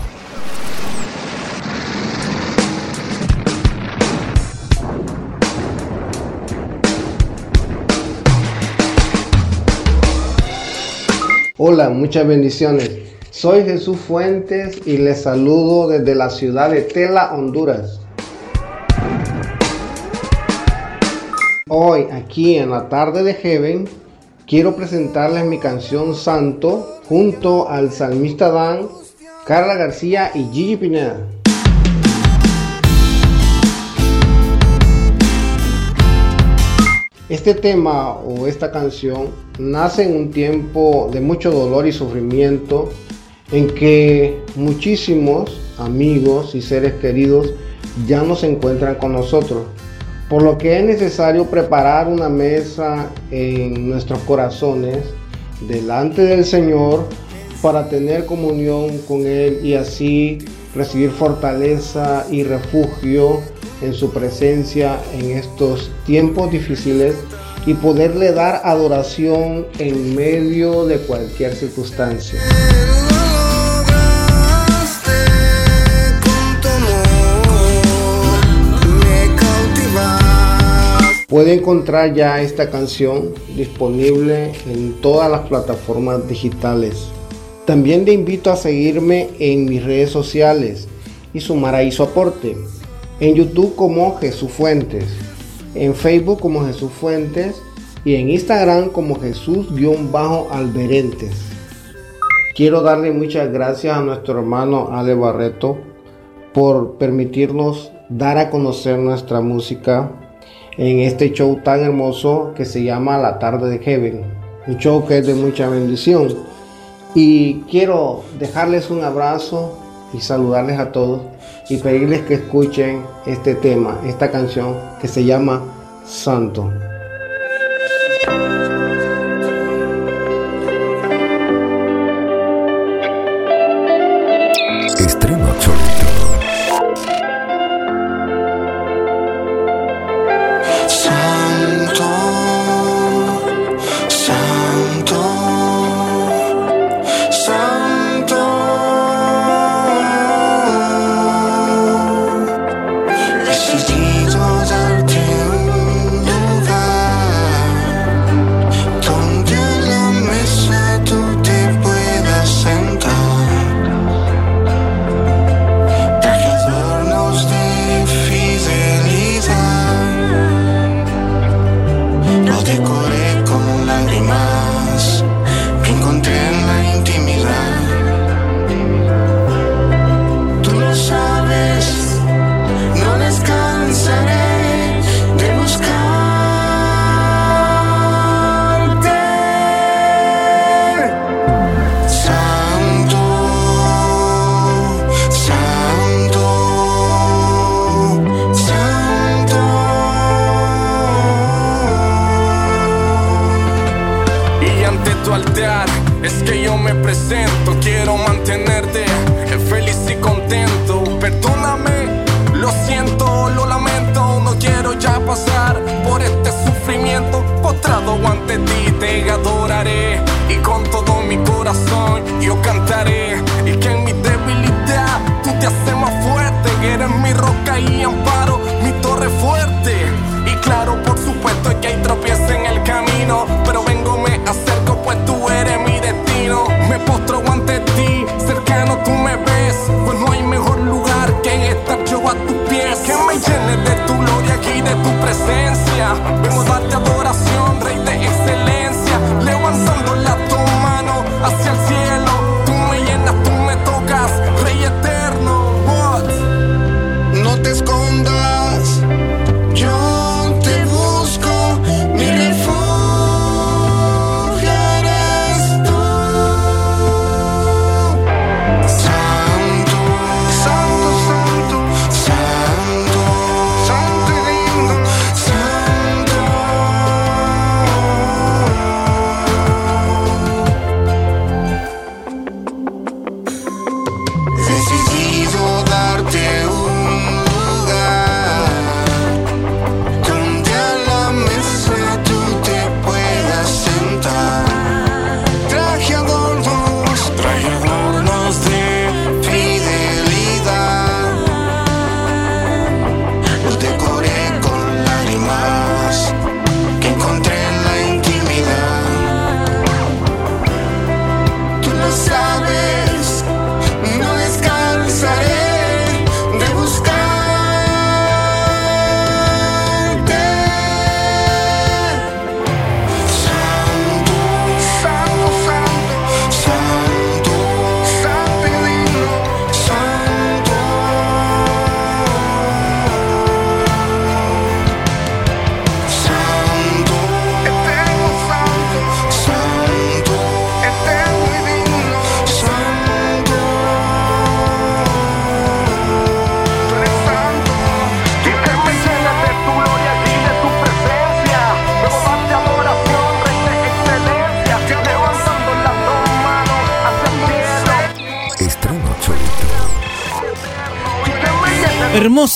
Hola, muchas bendiciones. Soy Jesús Fuentes y les saludo desde la ciudad de Tela, Honduras. Hoy, aquí en la tarde de Heaven, quiero presentarles mi canción Santo junto al salmista Dan, Carla García y Gigi Pineda. Este tema o esta canción nace en un tiempo de mucho dolor y sufrimiento en que muchísimos amigos y seres queridos ya no se encuentran con nosotros. Por lo que es necesario preparar una mesa en nuestros corazones delante del Señor para tener comunión con Él y así recibir fortaleza y refugio en su presencia en estos tiempos difíciles y poderle dar adoración en medio de cualquier circunstancia. Puede encontrar ya esta canción disponible en todas las plataformas digitales. También te invito a seguirme en mis redes sociales y sumar ahí su aporte. En YouTube como Jesús Fuentes, en Facebook como Jesús Fuentes y en Instagram como Jesús-Alberentes. Quiero darle muchas gracias a nuestro hermano Ale Barreto por permitirnos dar a conocer nuestra música en este show tan hermoso que se llama La Tarde de Heaven. Un show que es de mucha bendición. Y quiero dejarles un abrazo y saludarles a todos y pedirles que escuchen este tema, esta canción que se llama Santo.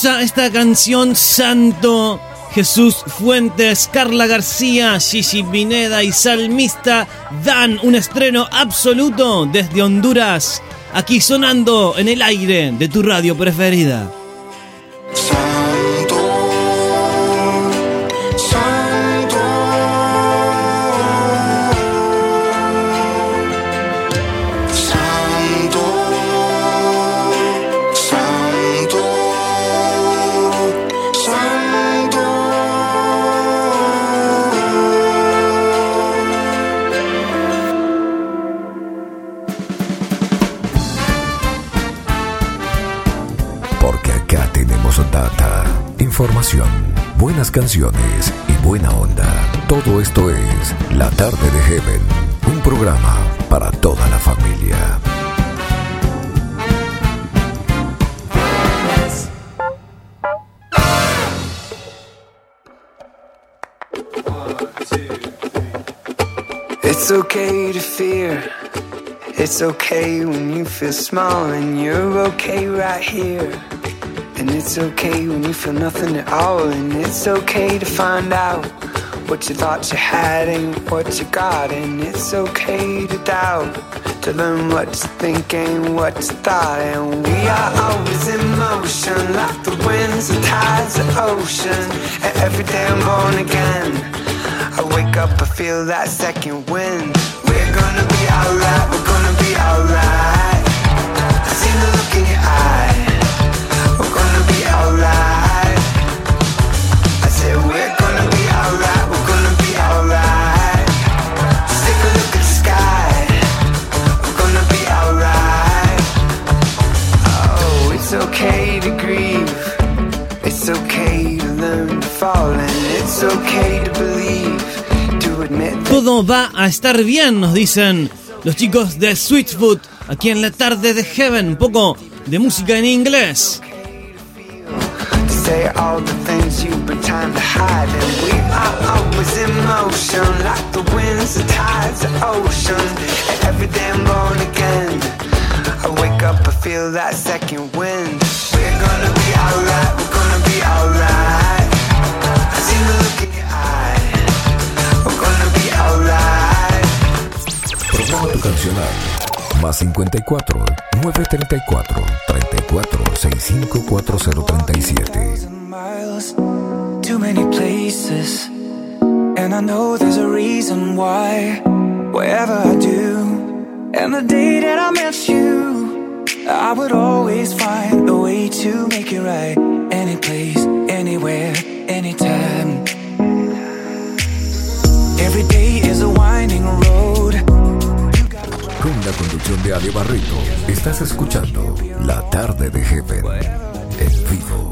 Esta canción Santo. Jesús Fuentes, Carla García, Gigi Pineda y Salmista dan un estreno absoluto desde Honduras, aquí sonando en el aire de tu radio preferida. Buenas canciones y buena onda. Todo esto es La Tarde de Heaven, un programa para toda la familia. It's okay to fear. It's okay when you feel small and you're okay right here. And it's okay when you feel nothing at all. And it's okay to find out what you thought you had ain't what you got. And it's okay to doubt, to learn what you think ain't what you thought. And we are always in motion, like the winds and tides of ocean. And every day I'm born again. I wake up, I feel that second wind. We're gonna be alright, we're gonna be alright. I see the look Todo va a estar bien, nos dicen los chicos de Switchfoot, aquí en la tarde de Heaven, un poco de música en inglés. to say all the things you've been trying to hide. And we are always in motion, like the winds, the tides, the ocean. And every day I'm born again. I wake up, I feel that second wind. We're gonna be alright, we're gonna be alright. Cancional. Más 54 934 34 65 4037. miles, too many places. And I know there's a reason why. Wherever I do, and the day that I met you, I would always find a way to make it right. Any place, anywhere, anytime. Every day is a winding road. Con la conducción de Ale Barreto, estás escuchando La Tarde de Heaven en vivo.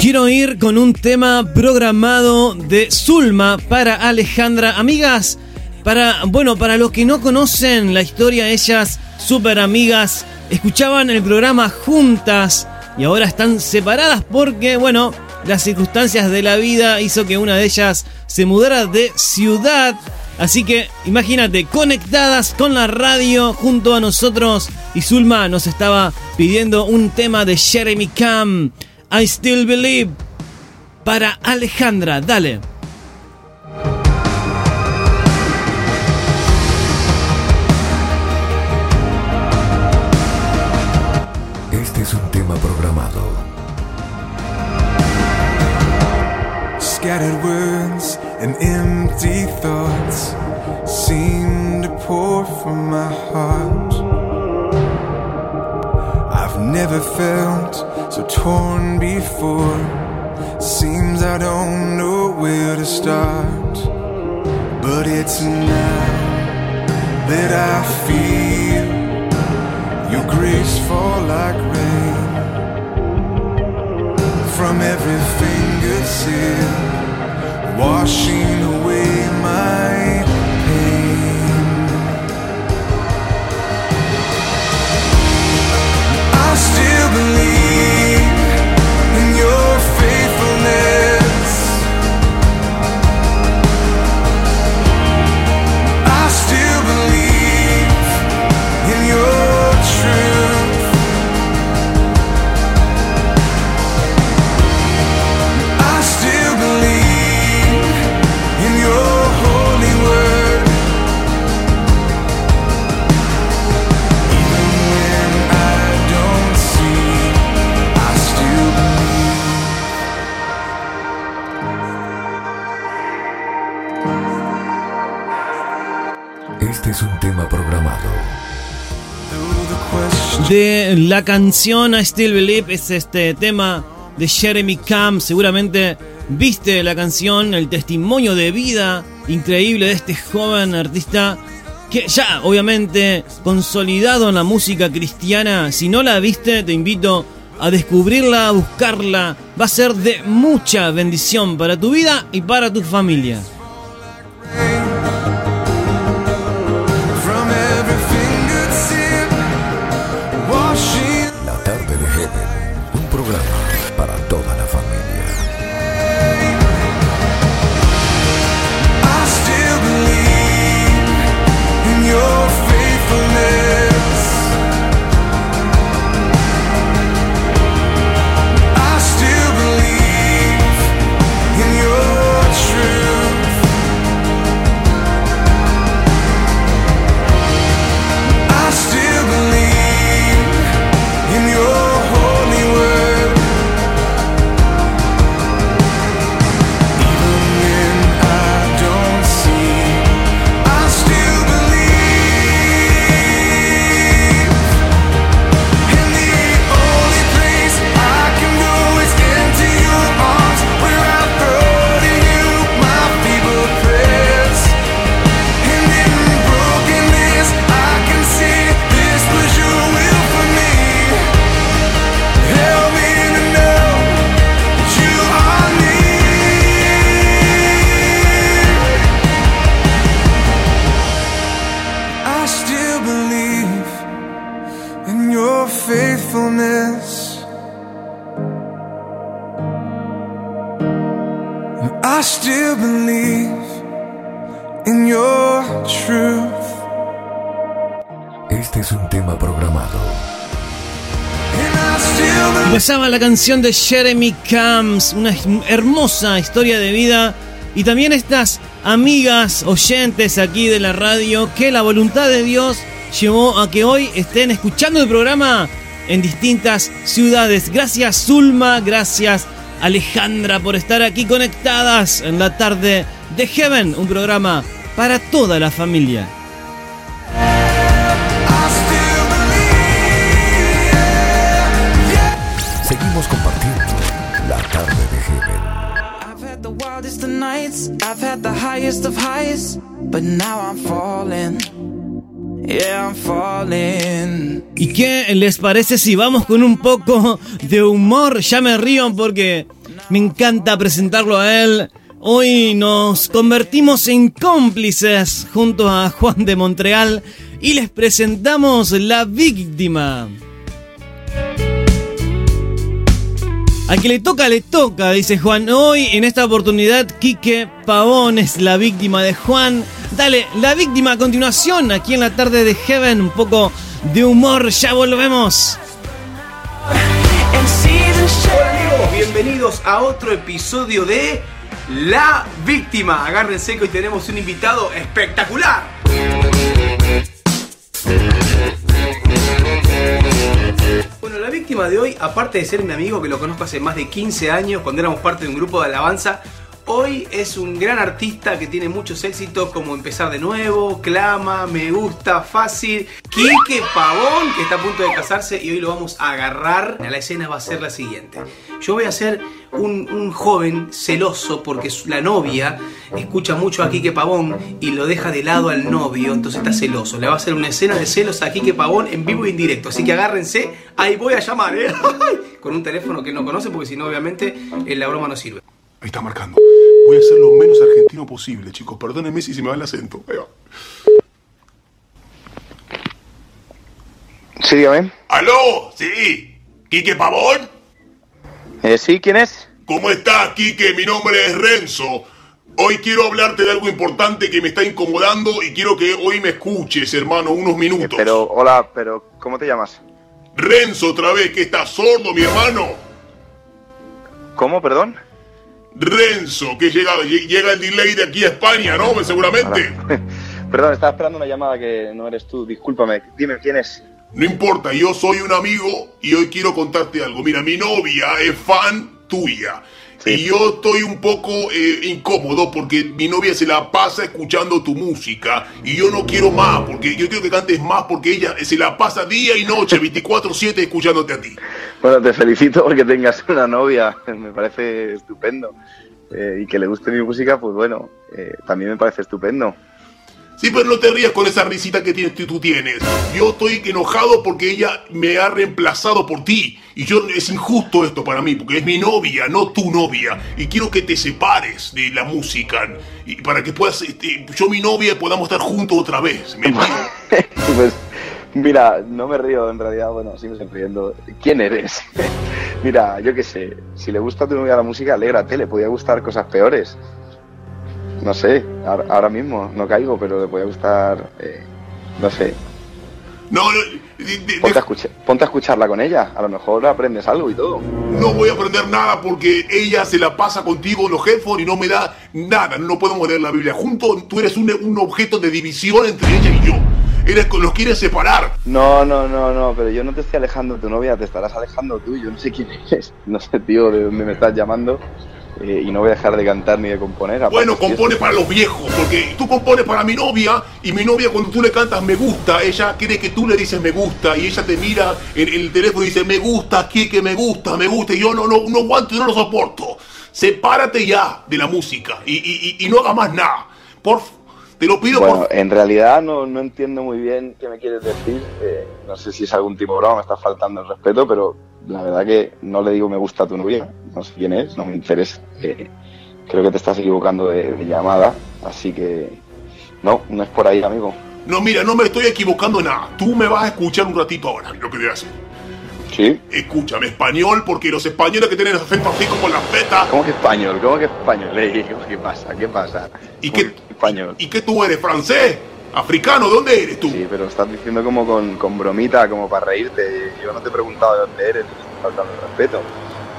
Quiero ir con un tema programado de Zulma para Alejandra. Amigas, para, bueno, para los que no conocen la historia, ellas, súper amigas, escuchaban el programa juntas y ahora están separadas porque, bueno, las circunstancias de la vida hizo que una de ellas se mudara de ciudad. Así que imagínate, conectadas con la radio junto a nosotros y Zulma nos estaba pidiendo un tema de Jeremy Cam, I Still Believe, para Alejandra, dale. Este es un tema programado. Scattered words and empty thoughts seem to pour from my heart. I've never felt so torn before. Seems I don't know where to start. But it's now that I feel your grace fall like rain from every fingertip, washing away my pain. I still believe de la canción I Still Believe es este tema de Jeremy Camp. Seguramente viste la canción, el testimonio de vida increíble de este joven artista que ya obviamente consolidado en la música cristiana. Si no la viste, te invito a descubrirla, a buscarla. Va a ser de mucha bendición para tu vida y para tu familia. La canción de Jeremy Camps, una hermosa historia de vida. Y también estas amigas oyentes aquí de la radio que la voluntad de Dios llevó a que hoy estén escuchando el programa en distintas ciudades. Gracias Zulma, gracias Alejandra por estar aquí conectadas en la tarde de Heaven, un programa para toda la familia. Highest of highs, but now I'm falling. Yeah, I'm falling. ¿Y qué les parece si vamos con un poco de humor? Ya me río porque me encanta presentarlo a él. Hoy nos convertimos en cómplices junto a Juan de Montreal y les presentamos La Víctima. A quien le toca, le toca, dice Juan. Hoy, en esta oportunidad, Quique Pavón es la víctima de Juan. Dale, la víctima a continuación, aquí en la tarde de Heaven. Un poco de humor, ya volvemos. Hola amigos, bienvenidos a otro episodio de La Víctima. Agárrense que hoy tenemos un invitado espectacular. Bueno, la víctima de hoy, aparte de ser mi amigo que lo conozco hace más de 15 años, cuando éramos parte de un grupo de alabanza, hoy es un gran artista que tiene muchos éxitos como Empezar de nuevo, Clama, Me gusta, Fácil, Quique Pavón, que está a punto de casarse y hoy lo vamos a agarrar. La escena va a ser la siguiente. Yo voy a ser un, joven celoso porque la novia escucha mucho a Quique Pavón y lo deja de lado al novio, entonces está celoso. Le va a hacer una escena de celos a Quique Pavón en vivo e indirecto. Así que agárrense, ahí voy a llamar, ¿eh? Con un teléfono que no conoce porque si no, obviamente, eh, la broma no sirve. Ahí está marcando. Voy a ser lo menos argentino posible, chicos. Perdónenme si se me va el acento. Ahí va. Sí, dígame. ¡Aló! Sí. ¿Quique Pavón? Eh, sí, ¿quién es? ¿Cómo estás, Quique? Mi nombre es Renzo. Hoy quiero hablarte de algo importante que me está incomodando y quiero que hoy me escuches, hermano, unos minutos. Pero, hola, pero, ¿cómo te llamas? Renzo, otra vez, que estás sordo, mi hermano. ¿Cómo, perdón? Renzo, que llega, lle- llega el delay de aquí a España, ¿no? Seguramente. Perdón, estaba esperando una llamada que no eres tú. Discúlpame. Dime, ¿quién es? No importa, yo soy un amigo y hoy quiero contarte algo. Mira, mi novia es fan tuya. Y yo estoy un poco eh, incómodo porque mi novia se la pasa escuchando tu música y yo no quiero más, porque yo quiero que cantes más porque ella se la pasa día y noche, 24/7 escuchándote a ti. Bueno, te felicito porque tengas una novia. Me parece estupendo. Eh, y que le guste mi música, pues bueno, eh, también me parece estupendo. Sí, pero no te rías con esa risita que tienes, tú tienes. Yo estoy enojado porque ella me ha reemplazado por ti. Y yo es injusto esto para mí, porque es mi novia, no tu novia. Y quiero que te separes de la música. Y para que puedas, este, yo mi novia podamos estar juntos otra vez. Pues, mira, no me río en realidad, bueno, sí me estoy riendo. ¿Quién eres? mira, yo qué sé, si le gusta a tu novia la música, alégrate, le podía gustar cosas peores. No sé, ahora, ahora mismo no caigo, pero le podía gustar, eh, no sé. No, ponte, a escuchar, ponte a escucharla con ella, a lo mejor aprendes algo y todo. No voy a aprender nada porque ella se la pasa contigo en los headphones y no me da nada. No podemos leer la Biblia juntos. Tú eres un, un objeto de división entre ella y yo. Eres, los quieres separar. No, no, no, no, pero yo no te estoy alejando de tu novia, te estarás alejando tú. Yo no sé quién eres, no sé, tío, de dónde me estás llamando. Eh, y no voy a dejar de cantar ni de componer. Bueno, compone para los viejos, porque tú compones para mi novia y mi novia cuando tú le cantas me gusta, ella cree que tú le dices me gusta y ella te mira en, el teléfono y dice me gusta, que me gusta, me gusta y yo no, no, no aguanto y no lo soporto. Sepárate ya de la música y, y- y- y no hagas más nada. Por, f- te lo pido Bueno, por en realidad no, no entiendo muy bien qué me quieres decir. eh, no sé si es algún tipo broma, me está faltando el respeto, pero la verdad que no le digo me gusta a tu novia. No sé quién es, no me interesa. eh, creo que te estás equivocando de, de llamada, así que no, no es por ahí, amigo. No, mira, no me estoy equivocando nada. Tú me vas a escuchar un ratito ahora, lo que te hacer. ¿Sí? Escúchame español, porque los españoles que tienen acento así como la feta. ¿Cómo que español? ¿Cómo que español? Ey, ¿Qué pasa? ¿Qué pasa? ¿Y qué, español? ¿Y qué tú eres? ¿Francés? ¿Africano? ¿De dónde eres tú? Sí, pero estás diciendo como con, con bromita, como para reírte. Yo no te he preguntado de dónde eres, faltando el respeto.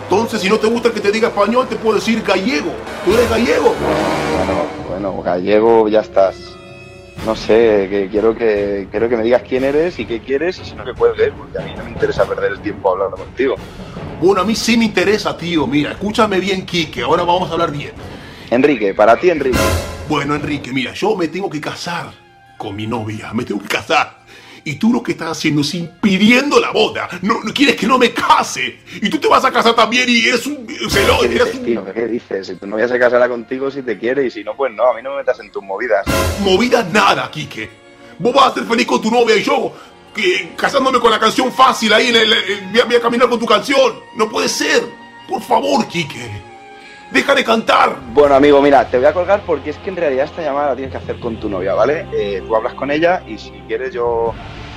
Entonces, si no te gusta que te diga español, te puedo decir gallego. ¿Tú eres gallego? Bueno, bueno, gallego, ya estás. No sé, que quiero que quiero que me digas quién eres y qué quieres y si no que cuelgues, porque a mí no me interesa perder el tiempo hablando contigo. Bueno, a mí sí me interesa, tío. Mira, escúchame bien, Quique. Ahora vamos a hablar bien. Enrique, para ti, Enrique. Bueno, Enrique, mira, yo me tengo que casar con mi novia. Me tengo que casar. Y tú lo que estás haciendo es impidiendo la boda. No, no quieres que no me case. Y tú te vas a casar también y eres un celoso. ¿Qué dices, tío? ¿Qué dices? Tu novia se casará contigo si te quiere y si no, pues no. A mí no me metas en tus movidas. Movida nada, Quique. Vos vas a ser feliz con tu novia y yo que, casándome con la canción fácil ahí, en el- en- voy, a, voy a caminar con tu canción. No puede ser. Por favor, Quique. Deja de cantar. Bueno, amigo, mira, te voy a colgar porque es que en realidad esta llamada la tienes que hacer con tu novia, ¿vale? Eh, tú hablas con ella y si quieres yo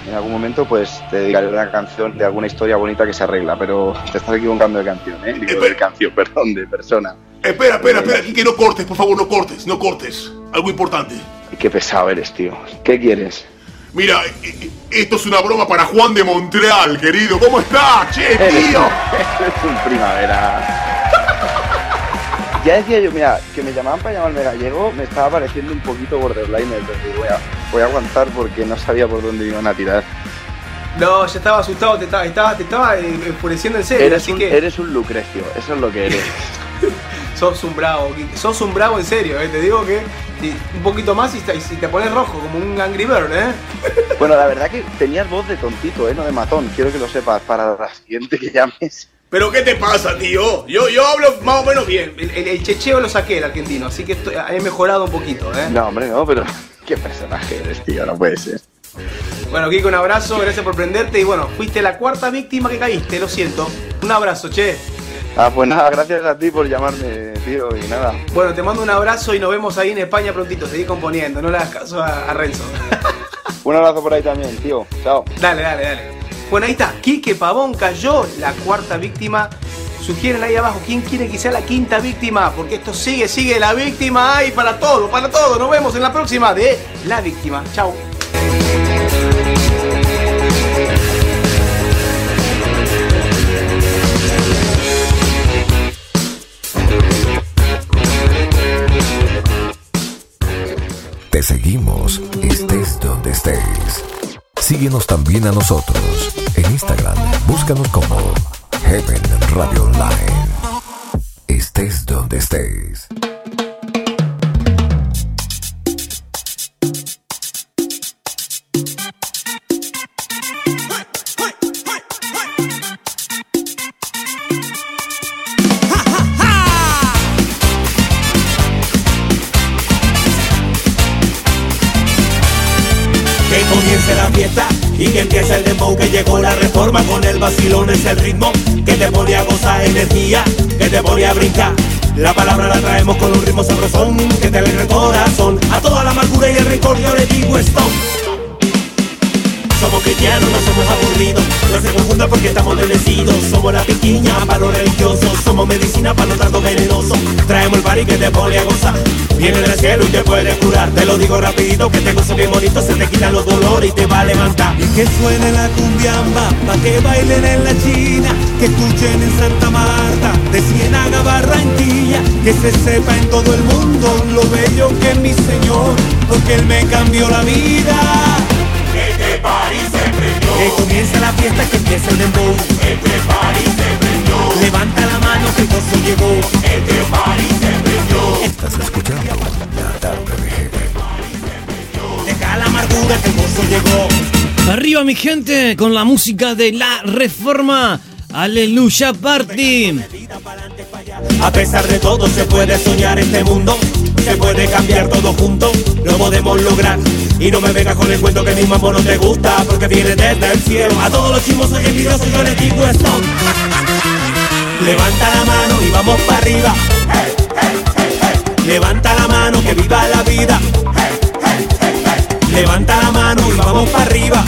en algún momento pues te dedicaré una canción de alguna historia bonita que se arregla, pero te estás equivocando de canción, ¿eh? Digo, de canción, perdón, de persona. Espera, espera, espera, Quique, no cortes, por favor, no cortes, no cortes. Algo importante. Qué pesado eres, tío. ¿Qué quieres? Mira, e- e- esto es una broma para Juan de Montreal, querido. ¿Cómo estás, che, tío? Eres un primavera. Ya decía yo, mira, que me llamaban para llamarme gallego, me estaba pareciendo un poquito borderline, pero voy a, voy a aguantar porque no sabía por dónde iban a tirar. No, ya estaba asustado, te estaba, estaba- te estaba enfureciendo en serio. Eres así un, que eres un Lucrecio, eso es lo que eres. sos un bravo, sos un bravo en serio, eh. te digo que un poquito más y te, y te pones rojo, como un Angry Bird, ¿eh? Bueno, la verdad que tenías voz de tontito, ¿eh? No de matón, quiero que lo sepas para la siguiente que llames. ¿Pero qué te pasa, tío? Yo, yo hablo más o menos bien. El, el- el checheo lo saqué el argentino, así que estoy- he mejorado un poquito, ¿eh? No, hombre, no, pero qué personaje eres, tío, no puede ser. Bueno, Kiko, un abrazo, gracias por prenderte y bueno, fuiste la cuarta víctima que caíste, lo siento. Un abrazo, che. Ah, pues nada, gracias a ti por llamarme, tío, y nada. Bueno, te mando un abrazo y nos vemos ahí en España prontito. Seguí componiendo, no le hagas caso a, a Renzo. Un abrazo por ahí también, tío. Chao. Dale, dale, dale. Bueno, ahí está. Quique Pavón cayó, la cuarta víctima. Sugieren ahí abajo quién quiere que sea la quinta víctima, porque esto sigue, sigue. La víctima hay para todo, para todo. Nos vemos en la próxima de La Víctima. Chao. Te seguimos, estés donde estés. Síguenos también a nosotros en Instagram. Búscanos como Heaven Radio Online. Estés donde estés. Es el ritmo Que te pone a gozar energía, que te pone a brincar. La palabra la traemos con un ritmo sabrosón Que te alegra el corazón. A toda la amargura y el rencor yo le digo stop no somos aburridos No se confunda porque estamos bendecidos. Somos la piquiña para los religiosos Somos medicina para los tratos venenosos. Traemos el party que te pone a gozar. Viene del cielo y te puede curar. Te lo digo rapidito que te gozo bien bonito Se te quitan los dolores y te va a levantar. Que suene la cumbiamba, pa' que bailen en la China, que escuchen en Santa Marta, de Ciénaga Barranquilla, que se sepa en todo el mundo lo bello que es mi Señor, porque Él me cambió la vida. Que comience la fiesta, que empiece el dembow. Este party se prendió Levanta la mano que el gozo llegó. Este party se prendió Estás escuchando la tarde de. Deja la amargura que el gozo llegó. Arriba mi gente con la música de la reforma. Aleluya Party. A pesar de todo se puede soñar este mundo Se puede cambiar todo junto Lo podemos lograr. Y no me vengas con el cuento que mi mambo no te gusta Porque viene desde el cielo. A todos los chismosos y envidiosos yo les digo stop. Levanta la mano y vamos para arriba. Levanta la mano que viva la vida. Levanta la mano y vamos para arriba.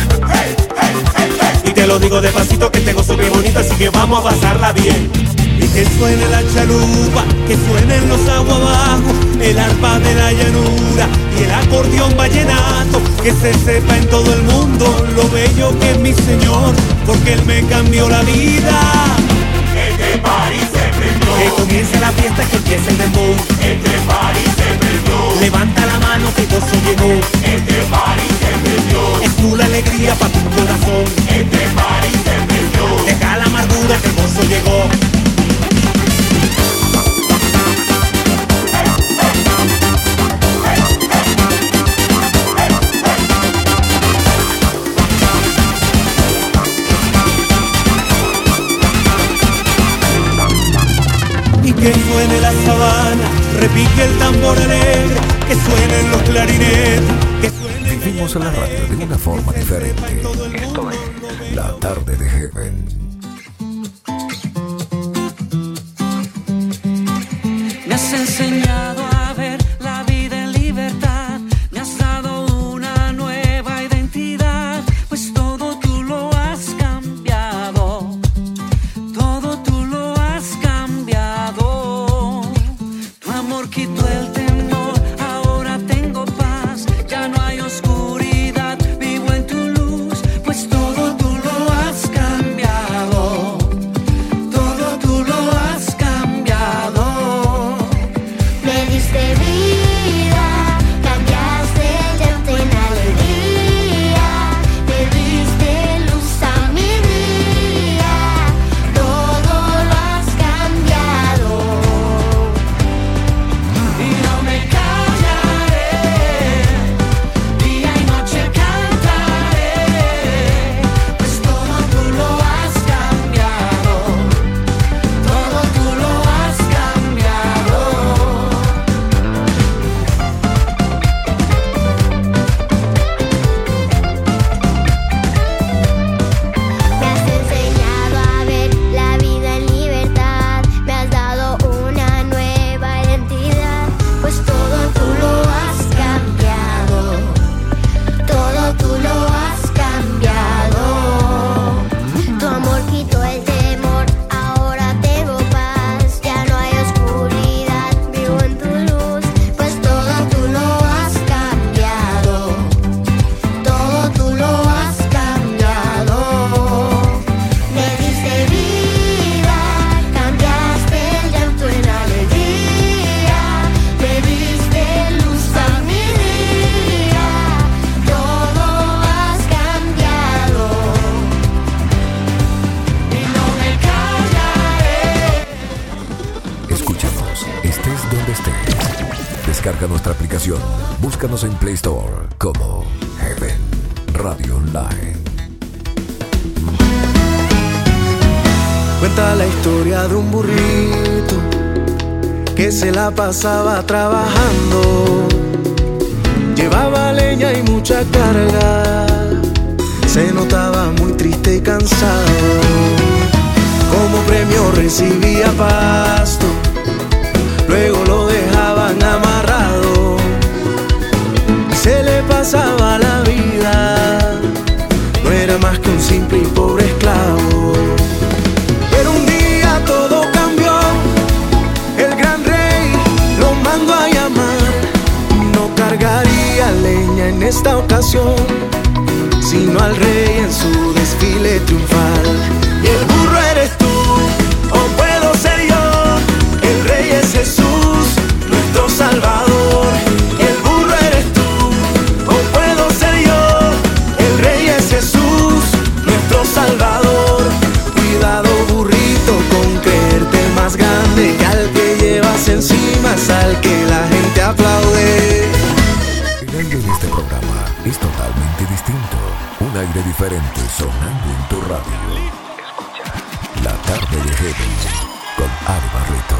Y te lo digo despacito que te gozo bien bonito Así que vamos a pasarla bien Y que suene la chalupa, que suenen los aguas abajo, el arpa de la llanura y el acordeón vallenato, que se sepa en todo el mundo lo bello que es mi Señor, porque Él me cambió la vida. Este party se prendió Que comience la fiesta, que empiece el dembow. Este party se prendió Levanta la mano que gozo llegó. Este party se prendió Es tú la alegría para tu corazón. Este party se prendió Deja la amargura que el gozo llegó. Que suene la sabana, repique el tambor alegre, que suenen los clarinetes. Que suene Vivimos en la radio de una forma diferente. Esto es La Tarde de Heaven. Me has enseñado pasaba a trabajar. Un aire diferente sonando en tu radio. La tarde de Heaven con Ari Barreto.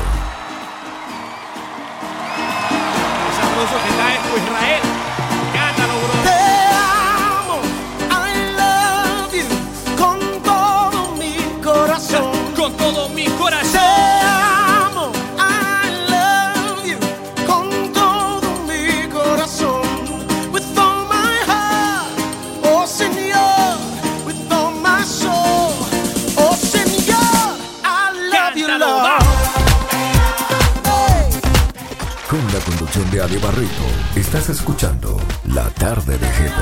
Barrito. Estás escuchando La Tarde de Heaven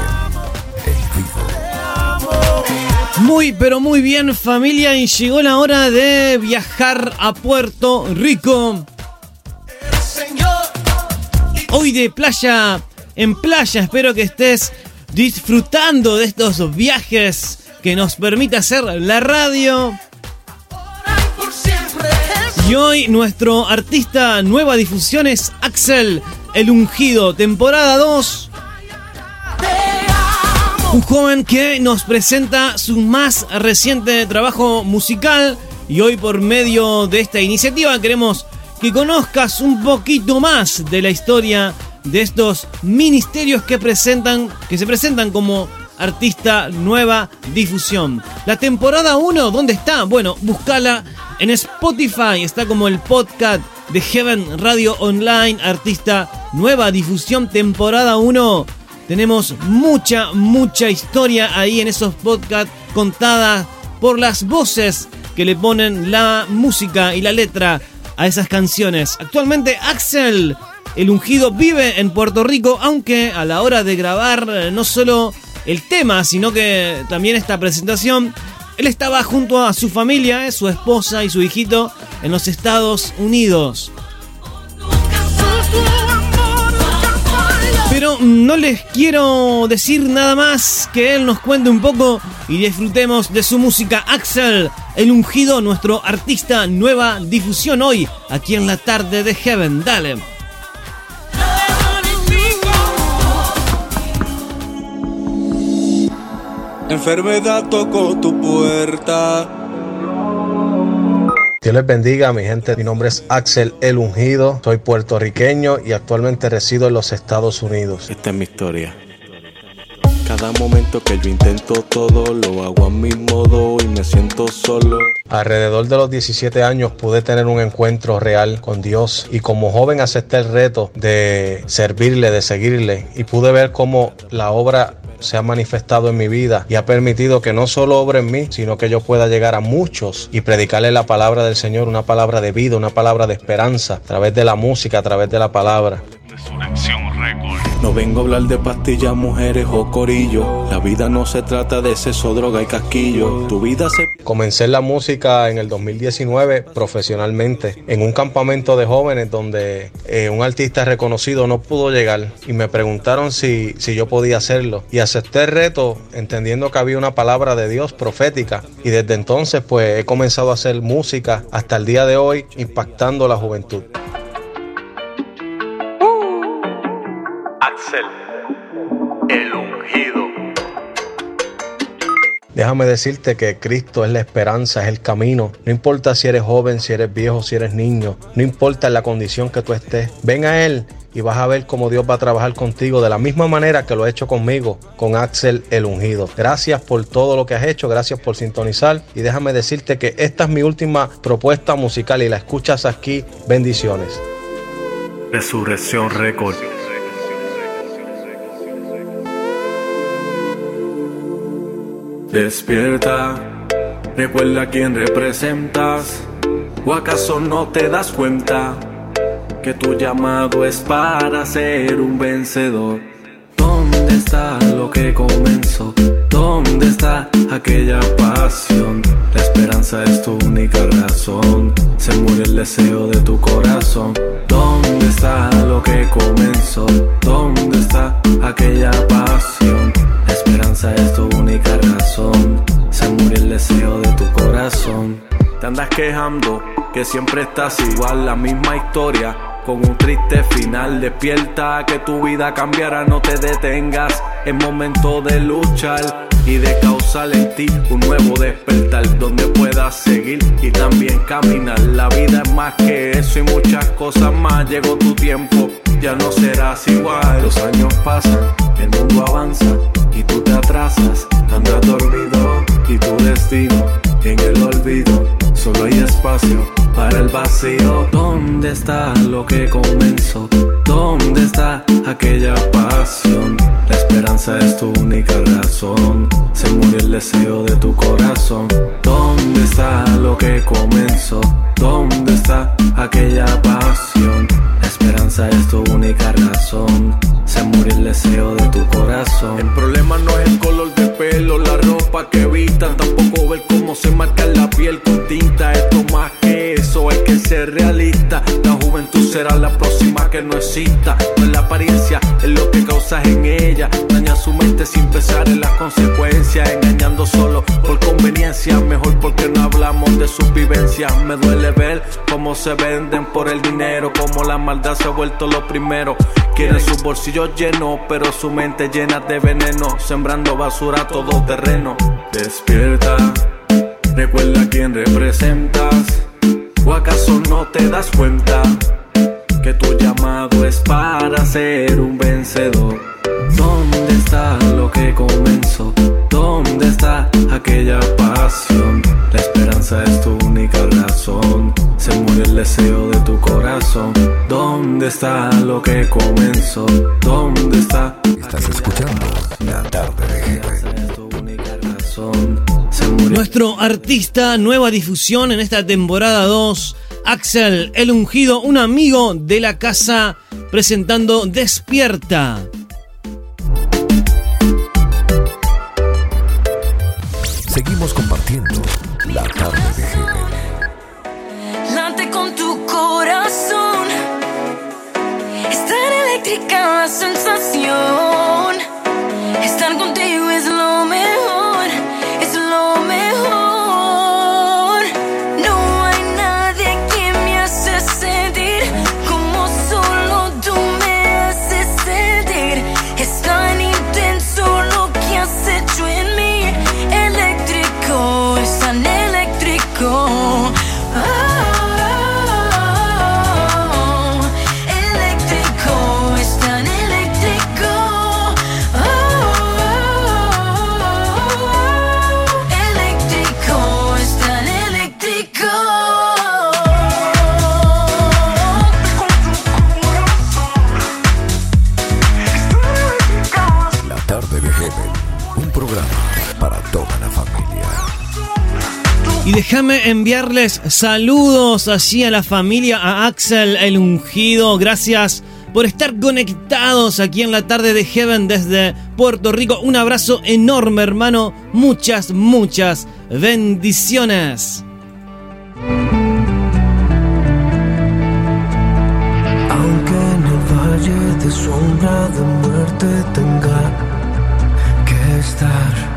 en vivo. Muy, pero muy bien, familia. Y llegó la hora de viajar a Puerto Rico. Hoy de playa en playa. Espero que estés disfrutando de estos viajes que nos permite hacer la radio. Y hoy nuestro artista nueva difusión es Axel El Ungido, temporada 2. Un joven que nos presenta su más reciente trabajo musical y hoy por medio de esta iniciativa queremos que conozcas un poquito más de la historia de estos ministerios que presentan que se presentan como artista nueva difusión. La temporada 1, ¿dónde está? Bueno, búscala en Spotify, está como el podcast de Heaven Radio Online, artista nueva difusión, temporada 1. Tenemos mucha, mucha historia ahí en esos podcasts contada por las voces que le ponen la música y la letra a esas canciones. Actualmente Axel, el ungido, vive en Puerto Rico, aunque a la hora de grabar eh, no solo el tema, sino que también esta presentación, él estaba junto a su familia, eh, su esposa y su hijito en los Estados Unidos. Pero no les quiero decir nada más que él nos cuente un poco y disfrutemos de su música. Axel, el ungido, nuestro artista nueva difusión hoy, aquí en la tarde de Heaven. Dale. Enfermedad tocó tu puerta. Dios les bendiga, mi gente. Mi nombre es Axel El Ungido. Soy puertorriqueño y actualmente resido en los Estados Unidos. Esta es mi historia. Cada momento que yo intento todo, lo hago a mi modo y me siento solo. Alrededor de los 17 años pude tener un encuentro real con Dios y como joven acepté el reto de servirle, de seguirle y pude ver cómo la obra se ha manifestado en mi vida y ha permitido que no solo obre en mí, sino que yo pueda llegar a muchos y predicarle la palabra del Señor, una palabra de vida, una palabra de esperanza, a través de la música, a través de la palabra. No vengo a hablar de pastillas, mujeres o corillo. La vida no se trata de sexo, droga y casquillo. Tu vida se Comencé en la música en el 2019 profesionalmente en un campamento de jóvenes donde eh, un artista reconocido no pudo llegar y me preguntaron si, si yo podía hacerlo y acepté el reto entendiendo que había una palabra de Dios profética y desde entonces pues he comenzado a hacer música hasta el día de hoy impactando la juventud. Axel, el ungido. Déjame decirte que Cristo es la esperanza, es el camino. No importa si eres joven, si eres viejo, si eres niño. No importa en la condición que tú estés. Ven a Él y vas a ver cómo Dios va a trabajar contigo de la misma manera que lo ha hecho conmigo, con Axel el ungido. Gracias por todo lo que has hecho, gracias por sintonizar. Y déjame decirte que esta es mi última propuesta musical y la escuchas aquí. Bendiciones. Resurrección Record. Despierta, recuerda quién representas. ¿O acaso no te das cuenta que tu llamado es para ser un vencedor? ¿Dónde está lo que comenzó? ¿Dónde está aquella pasión? La esperanza es tu única razón. Se muere el deseo de tu corazón. ¿Dónde está lo que comenzó? ¿Dónde está aquella pasión? Quejando que siempre estás igual, la misma historia. Con un triste final, despierta que tu vida cambiará, no te detengas. Es momento de luchar y de causar en ti un nuevo despertar donde puedas seguir y también caminar. La vida es más que eso y muchas cosas más. Llegó tu tiempo, ya no serás igual. Los años pasan, el mundo avanza y tú te atrasas. Andas dormido y tu destino en el olvido. Solo hay espacio para el vacío. ¿Dónde está lo que comenzó? ¿Dónde está aquella pasión? Esperanza es tu única razón. Se murió el deseo de tu corazón. ¿Dónde está lo que comenzó? ¿Dónde está aquella pasión? Esperanza es tu única razón. Se murió el deseo de tu corazón. El problema no es el color de pelo, la ropa que vistan. Tampoco ver cómo se marca la piel con tinta. Esto más que eso, hay que ser realista. La juventud será la próxima que no exista. No es la apariencia, es lo que causas en ella. Daña su mente sin pensar en las consecuencias. Engañando solo por conveniencia. Mejor porque no hablamos de sus vivencias. Me duele ver cómo se venden por el dinero. Cómo la maldad se ha vuelto lo primero. Quieren sus bolsillos llenos, pero su mente llena de veneno. Sembrando basura a todo terreno. Despierta, recuerda quién representas. ¿O acaso no te das cuenta que tu llamado es para ser un vencedor? ¿Dónde está lo que comenzó? ¿Dónde está aquella pasión? La esperanza es tu única razón. Se muere el deseo de tu corazón. ¿Dónde está lo que comenzó? ¿Dónde está? Estás escuchando La Tarde de Heaven. Nuestro artista, nueva difusión en esta temporada 2, Axel El Ungido, un amigo de la casa, presentando Despierta. Seguimos compartiendo La Tarde de. Late con tu corazón. Es tan eléctrica la sensación. Estar contigo Y déjame enviarles saludos allí a la familia, a Axel el Ungido. Gracias por estar conectados aquí en la tarde de Heaven desde Puerto Rico. Un abrazo enorme, hermano. Muchas, muchas bendiciones. Aunque en el valle de sombra de muerte tenga que estar,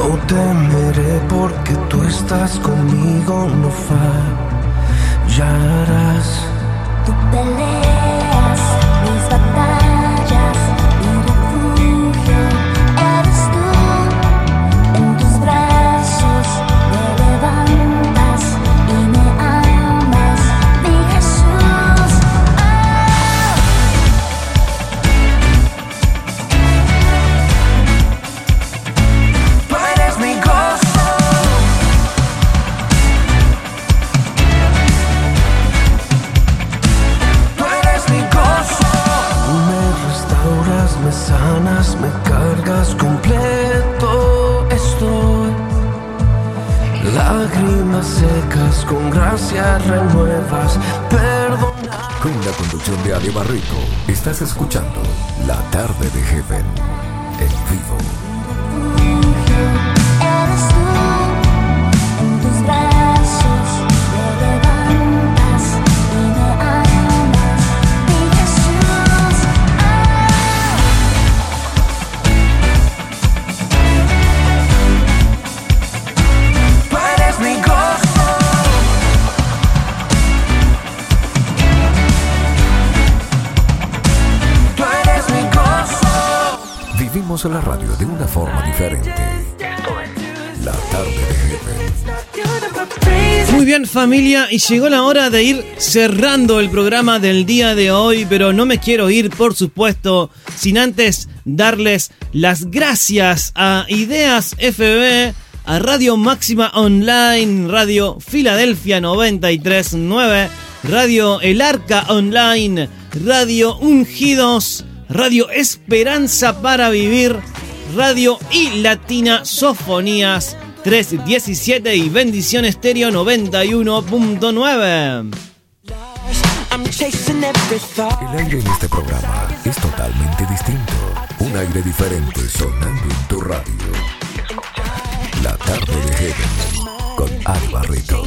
no temeré porque tú estás conmigo, no fallarás. Tú peleas De Ale Barreto, estás escuchando La Tarde de Heaven. En vivo. Vivimos la radio de una forma diferente. La Tarde de Heaven. Muy bien familia, y llegó la hora de ir cerrando el programa del día de hoy, pero no me quiero ir, por supuesto, sin antes darles las gracias a Ideas FB, a Radio Máxima Online, Radio Filadelfia 939, Radio El Arca Online, Radio Ungidos, Radio Esperanza para Vivir, Radio y Latina Sofonías 317 y Bendición Estéreo 91.9. El aire en este programa es totalmente distinto. Un aire diferente sonando en tu radio. La Tarde de Heaven con Ale Barreto.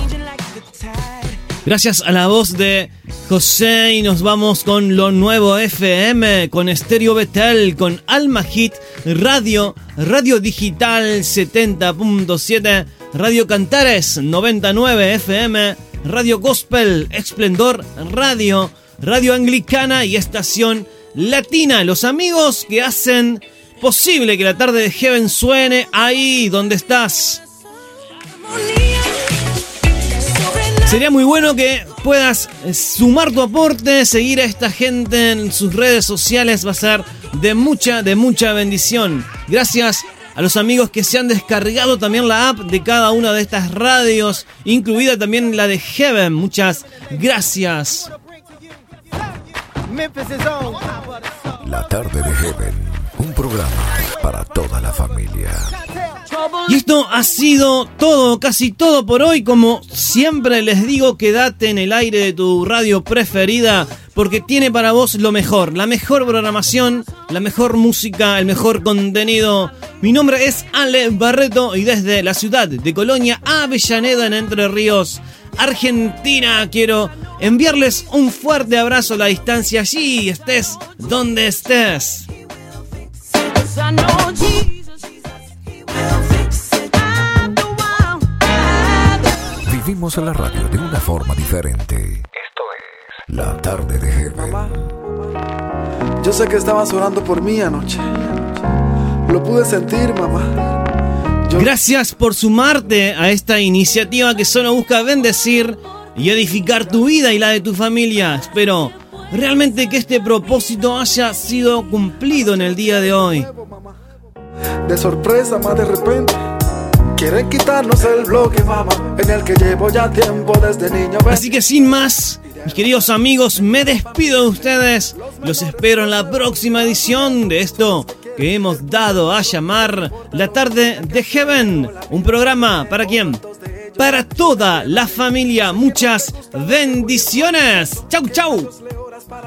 Gracias a la voz de José y nos vamos con lo nuevo FM, con Estéreo Betel, con Alma Hit Radio, Radio Digital 70.7, Radio Cantares 99 FM, Radio Gospel, Esplendor Radio, Radio Anglicana y Estación Latina. Los amigos que hacen posible que la tarde de Heaven suene ahí donde estás. Sería muy bueno que puedas eh, sumar tu aporte, seguir a esta gente en sus redes sociales, va a ser de mucha, de mucha bendición. Gracias a los amigos que se han descargado también la app de cada una de estas radios, incluida también la de Heaven. Muchas gracias. La tarde de Heaven, un programa para toda la familia. Y esto ha sido todo, casi todo por hoy. Como siempre les digo, quédate en el aire de tu radio preferida porque tiene para vos lo mejor, la mejor programación, la mejor música, el mejor contenido. Mi nombre es Ale Barreto y desde la ciudad de Colonia, Avellaneda, en Entre Ríos, Argentina, quiero enviarles un fuerte abrazo a la distancia allí, estés donde estés. Vivimos la radio de una forma diferente. Esto es La tarde de Heaven. Yo sé que estabas orando por mí anoche. Lo pude sentir, mamá. Gracias por sumarte a esta iniciativa que solo busca bendecir y edificar tu vida y la de tu familia. Espero realmente que este propósito haya sido cumplido en el día de hoy. De sorpresa, más de repente. Quieren quitarnos el bloque, mamá, en el que llevo ya tiempo desde niño. Así que sin más, mis queridos amigos, me despido de ustedes. Los espero en la próxima edición de esto que hemos dado a llamar La tarde de Heaven. Un programa para quién? Para toda la familia. Muchas bendiciones. Chau, chau.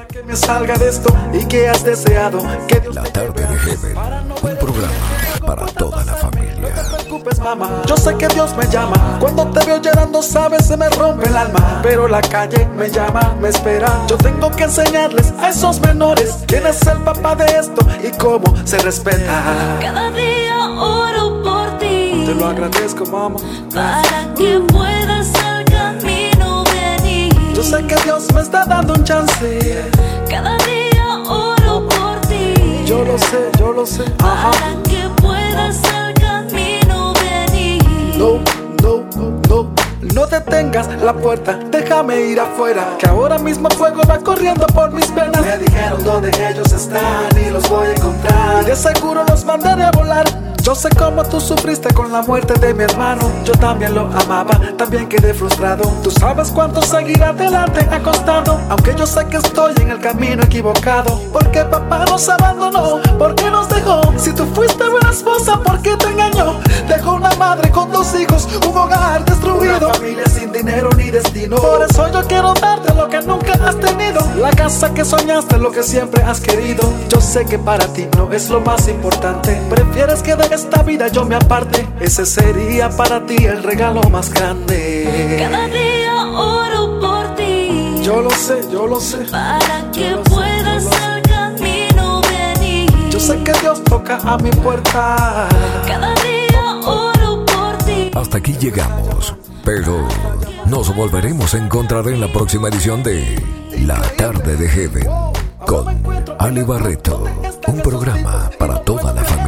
Que me salga de esto y que has deseado que Dios La tarde de Heaven, un programa para toda la familia. preocupes, mamá. Yo sé que Dios me llama. Cuando te veo llorando, sabes, se me rompe el alma. Pero la calle me llama, me espera. Yo tengo que enseñarles a esos menores quién es el papá de esto y cómo se respeta. Cada día oro por ti. Te lo agradezco, mamá. Para que puedas. Yo sé que Dios me está dando un chance. Cada día oro por ti. Yo lo sé, yo lo sé. Ajá. Para que puedas al camino venir. No, no, no. No detengas la puerta, déjame ir afuera. Que ahora mismo fuego va corriendo por mis venas. Me dijeron dónde ellos están y los voy a encontrar. De seguro los mandaré a volar. Yo sé cómo tú sufriste con la muerte de mi hermano. Yo también lo amaba, también quedé frustrado. Tú sabes cuánto seguir adelante ha costado. Aunque yo sé que estoy en el camino equivocado. Porque papá nos abandonó, ¿por qué nos dejó? Si tú fuiste buena esposa, ¿por qué te engañó? Dejó una madre con dos hijos, un hogar destruido. Una familia sin dinero ni destino. Por eso yo quiero darte lo que nunca has tenido. La casa que soñaste, lo que siempre has querido. Yo sé que para ti no es lo más importante. Prefieres que de esta vida yo me aparte. Ese sería para ti el regalo más grande. Cada día oro por ti. Yo lo sé, yo lo sé. Para que puedas al camino venir. Yo sé que Dios toca a mi puerta. Cada día oro por ti. Hasta aquí llegamos, pero nos volveremos a encontrar en la próxima edición de La tarde de Heaven con Ale Barreto, un programa para toda la familia.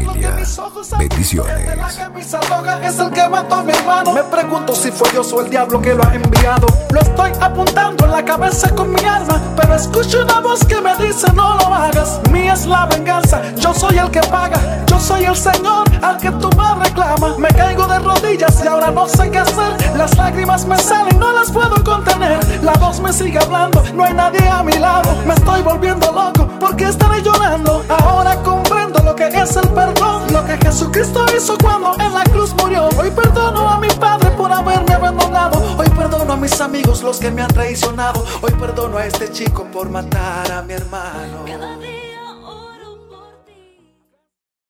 Bendiciones. Mi Salvoga es el que mató a mi hermano. Me pregunto si fue Dios o el diablo que lo ha enviado. Lo estoy apuntando en la cabeza con mi alma. Pero escucho una voz que me dice: No lo hagas. Mía es la venganza. Yo soy el que paga. Yo soy el Señor al que tu madre reclama. Me caigo de rodillas y ahora no sé qué hacer. Las lágrimas me salen, no las puedo contener. La voz me sigue hablando. No hay nadie a mi lado. Me estoy volviendo loco porque estaré llorando. Ahora comprendo lo que es el perdón. Lo que Jesucristo hizo cuando en la cruz murió. Hoy perdono a mi padre por haberme abandonado. Hoy perdono a mis amigos los que me han traicionado. Hoy perdono a este chico por matar a mi hermano.